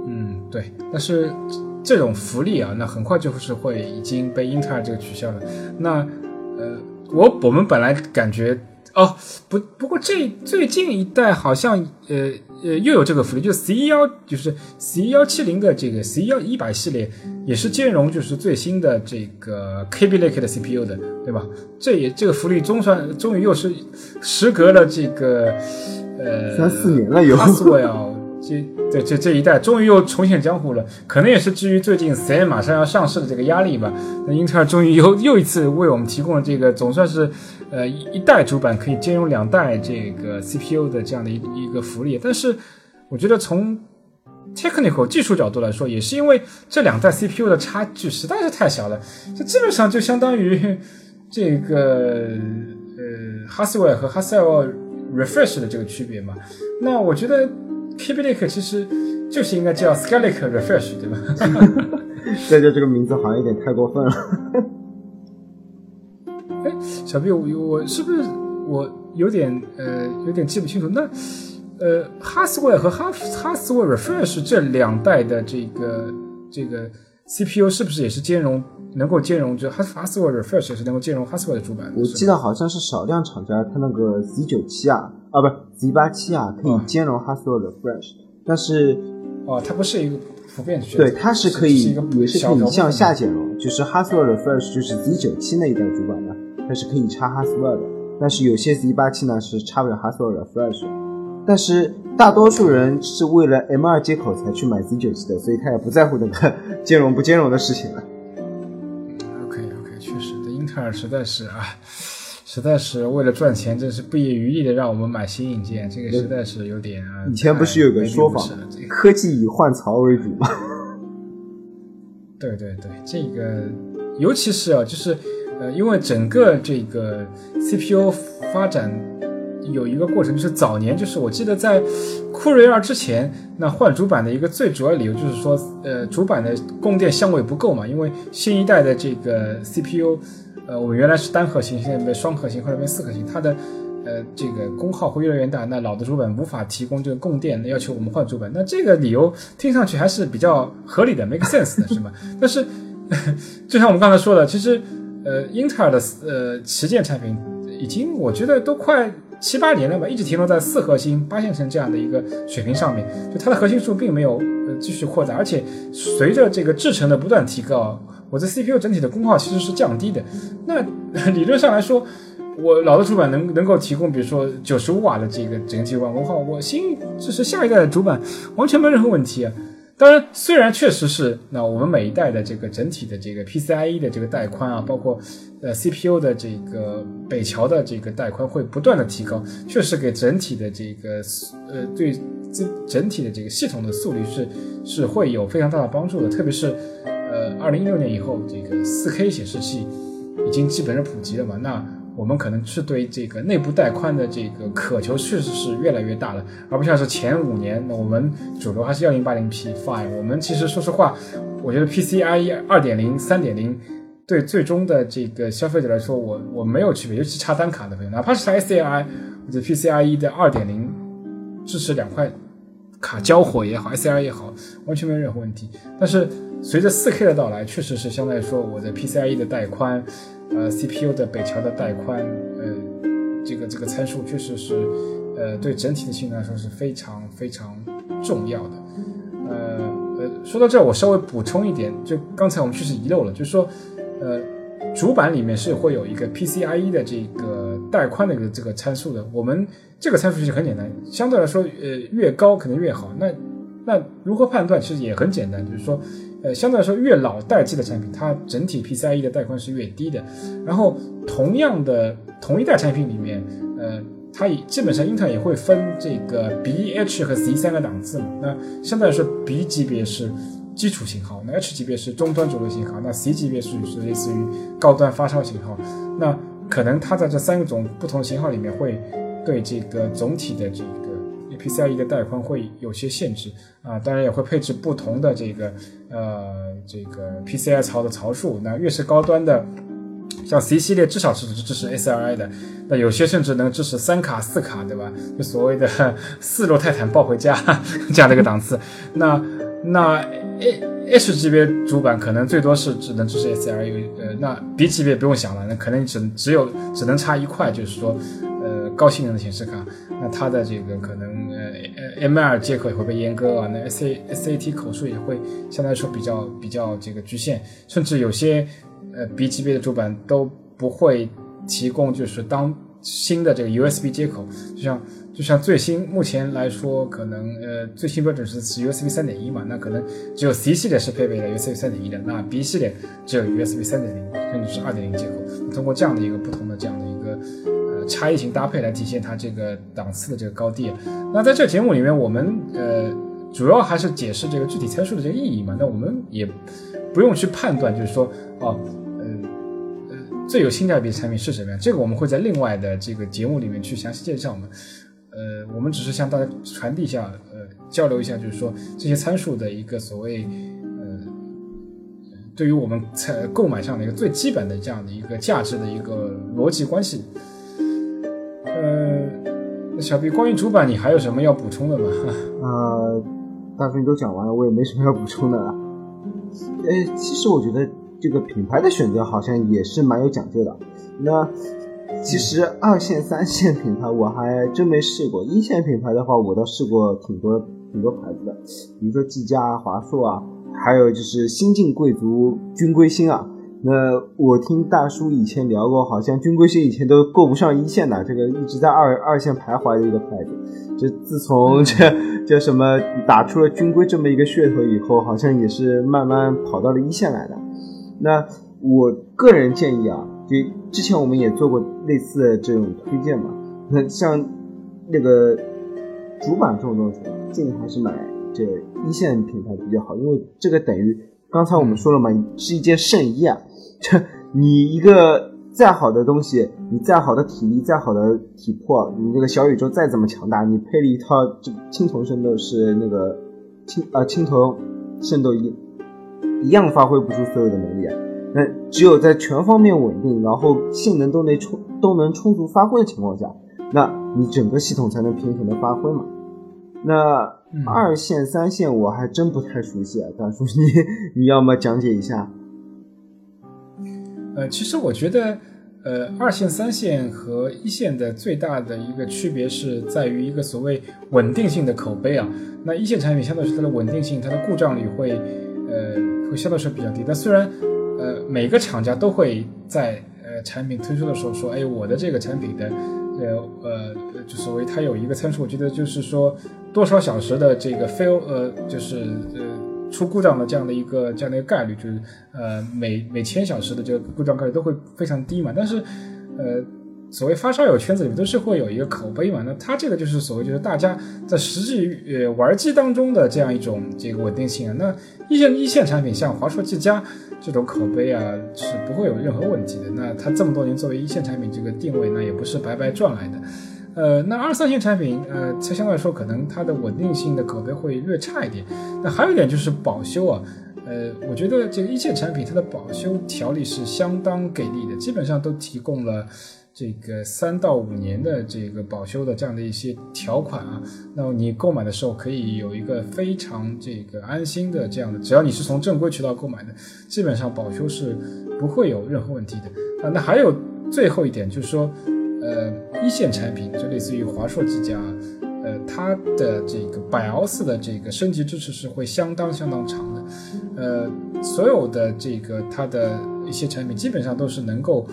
嗯，对，但是。这种福利啊，那很快就是会已经被英特尔这个取消了。那，呃，我我们本来感觉哦，不不过这最近一代好像呃呃又有这个福利，就 C 幺就是 C 幺七零的这个 C 幺一百系列也是兼容就是最新的这个 KB Lake 的 CPU 的，对吧？这也这个福利终算终于又是时隔了这个呃三四年了有。这这这这一代终于又重现江湖了，可能也是基于最近 C M 马上要上市的这个压力吧。那英特尔终于又又一次为我们提供了这个总算是，呃一代主板可以兼容两代这个 C P U 的这样的一一个福利。但是我觉得从 technical 技术角度来说，也是因为这两代 C P U 的差距实在是太小了，这基本上就相当于 这个呃哈斯威尔和哈斯威尔 refresh 的这个区别嘛。那我觉得。Lake 其实就是应该叫 Skylake Refresh，对吧？再叫这个名字好像有点太过分了。哎，小 B，我我是不是我有点呃有点记不清楚？那呃，Haswell 和哈 Haswell Refresh 这两代的这个这个 CPU 是不是也是兼容能够兼容？就 Haswell Refresh 也是能够兼容 Haswell 的主板？我记得好像是少量厂家，它那个 Z 九七啊。啊，不是 Z 八七啊，可以兼容 Haswell 的 Fresh，但是哦，它不是一个普遍的对，它是可以也是可以向下兼容，就是 Haswell 的 Fresh 就是 Z 九七那一代主板的，它是可以插 Haswell 的，但是有些 Z87 呢是插不了哈索尔的 Flash，但是大多数人是为了 M2 接口才去买 Z97 的，所以他也不在乎那个 兼容不兼容的事情了。特尔实在是啊，实在是为了赚钱，真是不遗余力的让我们买新硬件，这个实在是有点啊。以前不是有个说法，科技以换槽为主吗？对对对，这个尤其是啊，就是呃，因为整个这个 CPU 发展有一个过程，就是早年就是我记得在酷睿二之前，那换主板的一个最主要理由就是说，呃，主板的供电相位不够嘛，因为新一代的这个 CPU，呃，我们原来是单核心，现在变双核心后来变四核心，它的。呃，这个功耗会越来越大，那老的主板无法提供这个供电，要求我们换主板，那这个理由听上去还是比较合理的，make sense 的是吗？但是，就像我们刚才说的，其实，呃，英特尔的呃旗舰产品已经我觉得都快七八年了吧，一直停留在四核心八线程这样的一个水平上面，就它的核心数并没有呃继续扩大，而且随着这个制程的不断提高，我的 CPU 整体的功耗其实是降低的，那 理论上来说。我老的主板能能够提供，比如说九十五瓦的这个整体管功耗，我新就是下一代的主板完全没有任何问题啊。当然，虽然确实是那我们每一代的这个整体的这个 PCIe 的这个带宽啊，包括呃 CPU 的这个北桥的这个带宽会不断的提高，确实给整体的这个呃对整整体的这个系统的速率是是会有非常大的帮助的。特别是呃二零一六年以后，这个四 K 显示器已经基本上普及了嘛，那。我们可能是对这个内部带宽的这个渴求确实是越来越大了，而不像是前五年，那我们主流还是幺零八零 P Five。我们其实说实话，我觉得 PCIe 二点零、三点零对最终的这个消费者来说，我我没有区别，尤其插单卡的朋友，哪怕是插 SAI 或者 PCIe 的二点零支持两块卡交火也好，SAI 也好，完全没有任何问题。但是随着四 K 的到来，确实是相对来说，我的 PCIe 的带宽。呃，CPU 的北桥的带宽，呃，这个这个参数确实是，呃，对整体的性能来说是非常非常重要的。呃呃，说到这，我稍微补充一点，就刚才我们确实遗漏了，就是说，呃，主板里面是会有一个 PCIe 的这个带宽的一个这个参数的。我们这个参数其实很简单，相对来说，呃，越高可能越好。那那如何判断？其实也很简单，就是说。呃，相对来说，越老代际的产品，它整体 PCIe 的带宽是越低的。然后，同样的同一代产品里面，呃，它也基本上英特尔也会分这个 B、H 和 C 三个档次嘛。那相对来说，B 级别是基础型号，那 H 级别是中端主流型号，那 C 级别是是类似于高端发烧型号。那可能它在这三种不同型号里面，会对这个总体的这个。PCIe 的带宽会有些限制啊，当然也会配置不同的这个呃这个 PCI 槽的槽数。那越是高端的，像 C 系列至少是支持 SLI 的，那有些甚至能支持三卡四卡，对吧？就所谓的四路泰坦抱回家 这样的一个档次。那那诶 H 级别主板可能最多是只能支持 SLI，呃，那 B 级别不用想了，那可能只只有只能插一块，就是说呃高性能的显示卡。那它的这个可能呃呃 M2 接口也会被阉割啊，那 S A S A T 口数也会相对来说比较比较这个局限，甚至有些呃 B 级别的主板都不会提供就是当新的这个 U S B 接口，就像就像最新目前来说，可能呃最新标准是 U S B 三点一嘛，那可能只有 C 系列是配备了 U S B 三点一的，那 B 系列只有 U S B 三点零甚至是二点零接口，通过这样的一个不同的这样的一个呃。差异性搭配来体现它这个档次的这个高低。那在这节目里面，我们呃主要还是解释这个具体参数的这个意义嘛。那我们也不用去判断，就是说哦，呃呃最有性价比的产品是什么样。这个我们会在另外的这个节目里面去详细介绍嘛。呃，我们只是向大家传递一下，呃，交流一下，就是说这些参数的一个所谓呃对于我们采购买上的一个最基本的这样的一个价值的一个逻辑关系。呃，小 B，关于主板，你还有什么要补充的吗？呃，大部分都讲完了，我也没什么要补充的了。呃，其实我觉得这个品牌的选择好像也是蛮有讲究的。那其实二线、三线品牌我还真没试过，一线品牌的话，我倒试过挺多挺多牌子的，比如说技嘉、华硕啊，还有就是新晋贵族君归星啊。那我听大叔以前聊过，好像军规星以前都够不上一线的，这个一直在二二线徘徊的一个牌子。这自从这叫什么打出了军规这么一个噱头以后，好像也是慢慢跑到了一线来的。那我个人建议啊，就之前我们也做过类似的这种推荐嘛。那像那个主板这种东西，建议还是买这一线品牌比较好，因为这个等于。刚才我们说了嘛，是一件圣衣啊！这你一个再好的东西，你再好的体力，再好的体魄，你那个小宇宙再怎么强大，你配了一套这青铜圣斗士那个青啊青铜圣斗衣，一样发挥不出所有的能力啊！那只有在全方面稳定，然后性能都能充都能充足发挥的情况下，那你整个系统才能平衡的发挥嘛。那二线、三线我还真不太熟悉啊，大叔，你你要么讲解一下？呃，其实我觉得，呃，二线、三线和一线的最大的一个区别是在于一个所谓稳定性的口碑啊。那一线产品相对是它的稳定性，它的故障率会，呃，会相对是比较低。但虽然，呃，每个厂家都会在呃产品推出的时候说，哎，我的这个产品的。呃呃，就所谓它有一个参数，我觉得就是说多少小时的这个 fail，呃，就是呃出故障的这样的一个这样的一个概率，就是呃每每千小时的这个故障概率都会非常低嘛。但是呃，所谓发烧友圈子里面都是会有一个口碑嘛。那它这个就是所谓就是大家在实际呃玩机当中的这样一种这个稳定性啊。那一线一线产品像华硕、技嘉。这种口碑啊是不会有任何问题的。那它这么多年作为一线产品这个定位，呢也不是白白赚来的。呃，那二三线产品，呃，它相对来说可能它的稳定性的口碑会略差一点。那还有一点就是保修啊，呃，我觉得这个一线产品它的保修条例是相当给力的，基本上都提供了。这个三到五年的这个保修的这样的一些条款啊，那么你购买的时候可以有一个非常这个安心的这样的，只要你是从正规渠道购买的，基本上保修是不会有任何问题的啊。那还有最后一点就是说，呃，一线产品就类似于华硕、技嘉，呃，它的这个百奥斯的这个升级支持是会相当相当长的，呃，所有的这个它的一些产品基本上都是能够。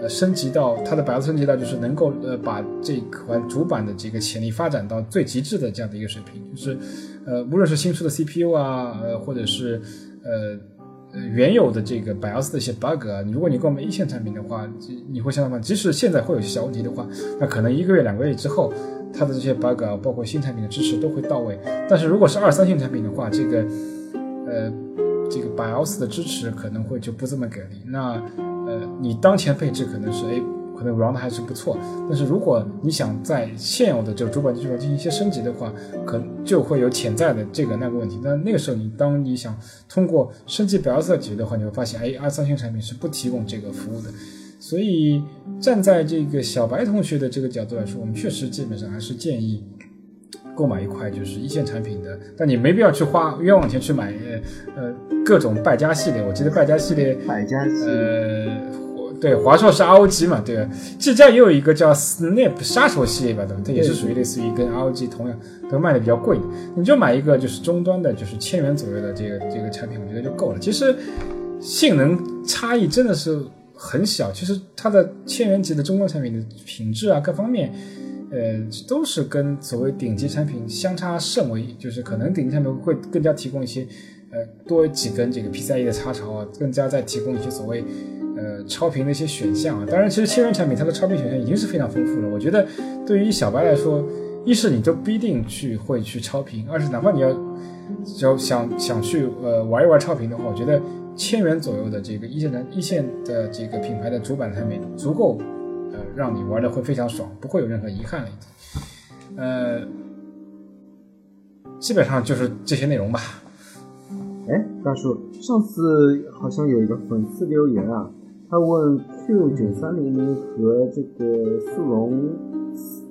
呃，升级到它的百子升级到就是能够呃把这款主板的这个潜力发展到最极致的这样的一个水平，就是呃无论是新出的 CPU 啊，呃或者是呃原有的这个百奥斯的一些 bug 啊，如果你购买一线产品的话，你会想到即使现在会有些小问题的话，那可能一个月两个月之后，它的这些 bug 啊，包括新产品的支持都会到位。但是如果是二三线产品的话，这个呃这个百奥斯的支持可能会就不这么给力。那呃，你当前配置可能是哎，可能 run 的还是不错，但是如果你想在现有的这个主板基础上进行一些升级的话，可能就会有潜在的这个那个问题。但那个时候，你当你想通过升级表色解决的话，你会发现，哎，二三线产品是不提供这个服务的。所以站在这个小白同学的这个角度来说，我们确实基本上还是建议购买一块就是一线产品的，但你没必要去花冤枉钱去买呃呃。各种败家系列，我记得败家系列，败家呃，对，华硕是 ROG 嘛，对吧？技嘉也有一个叫 Snap 杀手系列吧，对吧？它也是属于类似于跟 ROG 同样都卖的比较贵的。你就买一个就是终端的，就是千元左右的这个这个产品，我觉得就够了。其实性能差异真的是很小，其实它的千元级的终端产品的品质啊，各方面，呃，都是跟所谓顶级产品相差甚微，就是可能顶级产品会更加提供一些。呃，多几根这个 PCIe 的插槽啊，更加在提供一些所谓呃超频的一些选项啊。当然，其实千元产品它的超频选项已经是非常丰富了。我觉得对于小白来说，一是你都不一定去会去超频，二是哪怕你要要想想去呃玩一玩超频的话，我觉得千元左右的这个一线的一线的这个品牌的主板产品足够呃让你玩的会非常爽，不会有任何遗憾了。已经呃，基本上就是这些内容吧。哎，大叔，上次好像有一个粉丝留言啊，他问 Q 九三零零和这个速龙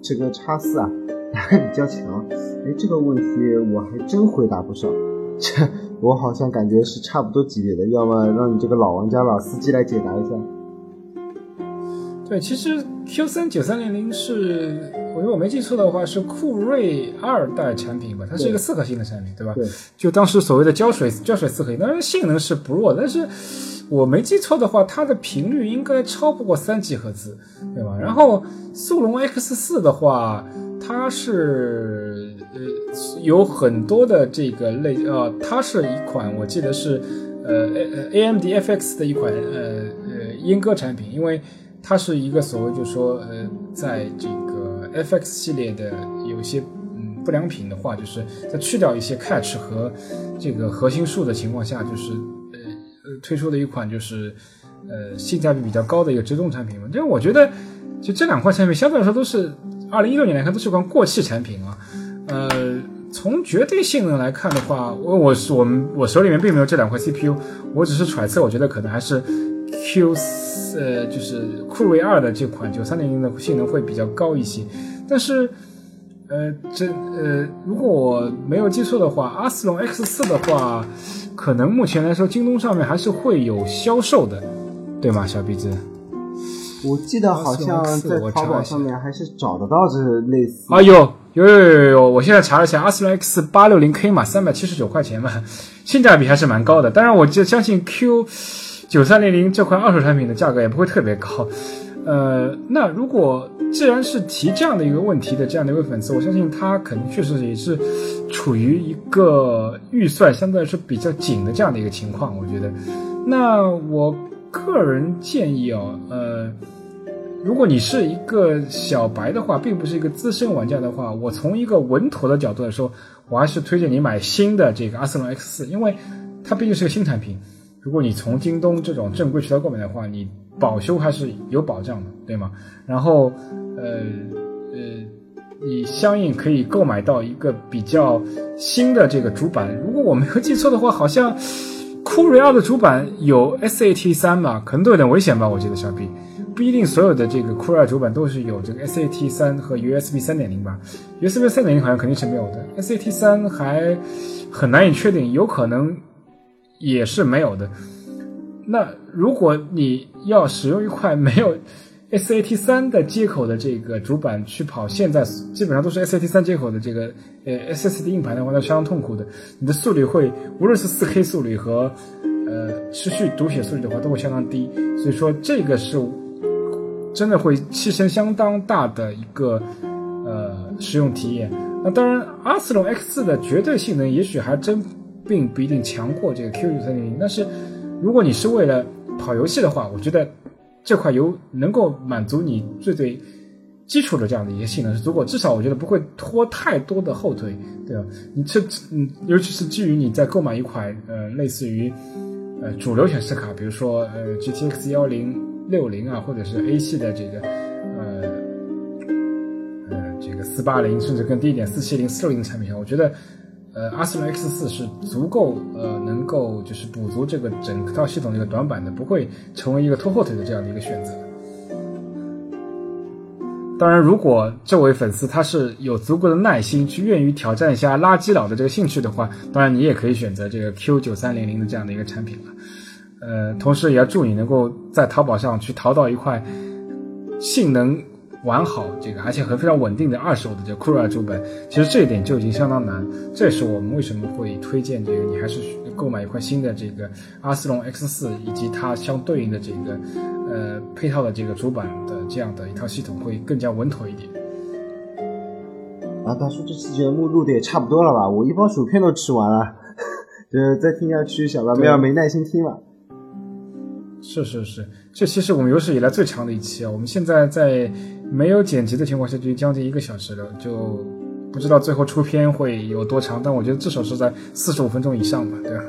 这个叉四啊哪个比较强？哎，这个问题我还真回答不上，这我好像感觉是差不多级别的，要么让你这个老玩家老司机来解答一下。对，其实 Q 三九三零零是，我如果没记错的话，是酷睿二代产品吧？它是一个四核心的产品，对吧？对。就当时所谓的胶水胶水四核心，当然性能是不弱，但是我没记错的话，它的频率应该超不过三 G 赫兹，对吧？然后速龙 X 四的话，它是呃有很多的这个类呃，它是一款我记得是呃 A AMD FX 的一款呃呃阉割产品，因为它是一个所谓就是说呃在这个 FX 系列的有些。不良品的话，就是在去掉一些 catch 和这个核心数的情况下，就是推出的一款就是呃性价比比较高的一个直通产品嘛。因为我觉得，就这两款产品相对来说都是二零一六年来看都是款过气产品啊。呃，从绝对性能来看的话，我我是我们我手里面并没有这两块 CPU，我只是揣测，我觉得可能还是 Q 呃就是酷睿二的这款九三零零的性能会比较高一些，但是。呃，这呃，如果我没有记错的话，阿斯隆 X 四的话，可能目前来说，京东上面还是会有销售的，对吗，小鼻子？我记得好像在淘宝上面还是找得到这类似。啊，有有有有有，我现在查了一下，阿斯隆 X 八六零 K 嘛，三百七十九块钱嘛，性价比还是蛮高的。当然，我就相信 Q 九三零零这款二手产品的价格也不会特别高。呃，那如果既然是提这样的一个问题的这样的一位粉丝，我相信他肯定确实也是处于一个预算相对来说比较紧的这样的一个情况。我觉得，那我个人建议哦，呃，如果你是一个小白的话，并不是一个资深玩家的话，我从一个稳妥的角度来说，我还是推荐你买新的这个阿斯隆 X 四，因为它毕竟是个新产品。如果你从京东这种正规渠道购买的话，你保修还是有保障的，对吗？然后，呃呃，你相应可以购买到一个比较新的这个主板。如果我没有记错的话，好像酷睿二的主板有 SAT 三吧？可能都有点危险吧？我记得小 B 不一定所有的这个酷睿二主板都是有这个 SAT 三和 USB 三点零吧？USB 三点零好像肯定是没有的，SAT 三还很难以确定，有可能。也是没有的。那如果你要使用一块没有 SAT 三的接口的这个主板去跑，现在基本上都是 SAT 三接口的这个呃 SSD 硬盘的话，那相当痛苦的。你的速率会无论是 4K 速率和呃持续读写速率的话，都会相当低。所以说这个是真的会牺牲相当大的一个呃使用体验。那当然，阿斯隆 X 四的绝对性能也许还真。并不一定强过这个 Q 九三零零，但是如果你是为了跑游戏的话，我觉得这块游能够满足你最最基础的这样的一些性能是足够，至少我觉得不会拖太多的后腿，对吧？你这嗯，尤其是基于你在购买一款呃类似于呃主流显示卡，比如说呃 GTX 幺零六零啊，或者是 A 系的这个呃呃这个四八零，甚至更低一点四七零、四六零的产品上，我觉得。呃，阿斯隆 X 四是足够呃，能够就是补足这个整套系统的一个短板的，不会成为一个拖后腿的这样的一个选择。当然，如果这位粉丝他是有足够的耐心去愿意挑战一下垃圾佬的这个兴趣的话，当然你也可以选择这个 Q 九三零零的这样的一个产品了。呃，同时也要祝你能够在淘宝上去淘到一块性能。完好这个，而且很非常稳定的二手的这个酷睿主本，其实这一点就已经相当难。这也是我们为什么会推荐这个，你还是购买一块新的这个阿斯隆 X 四以及它相对应的这个呃配套的这个主板的这样的一套系统会更加稳妥一点。啊，大叔，这期节目录的也差不多了吧？我一包薯片都吃完了，这再听下去，小白们要没耐心听了。是是是，这期是我们有史以来最长的一期啊！我们现在在没有剪辑的情况下，就将近一个小时了，就不知道最后出片会有多长，但我觉得至少是在四十五分钟以上吧，对吧？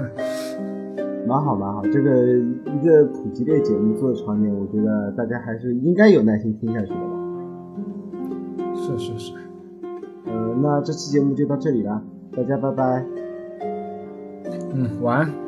蛮好蛮好，这个一个普及类节目做的长点，我觉得大家还是应该有耐心听下去的吧。是是是，呃，那这期节目就到这里了，大家拜拜。嗯，晚安。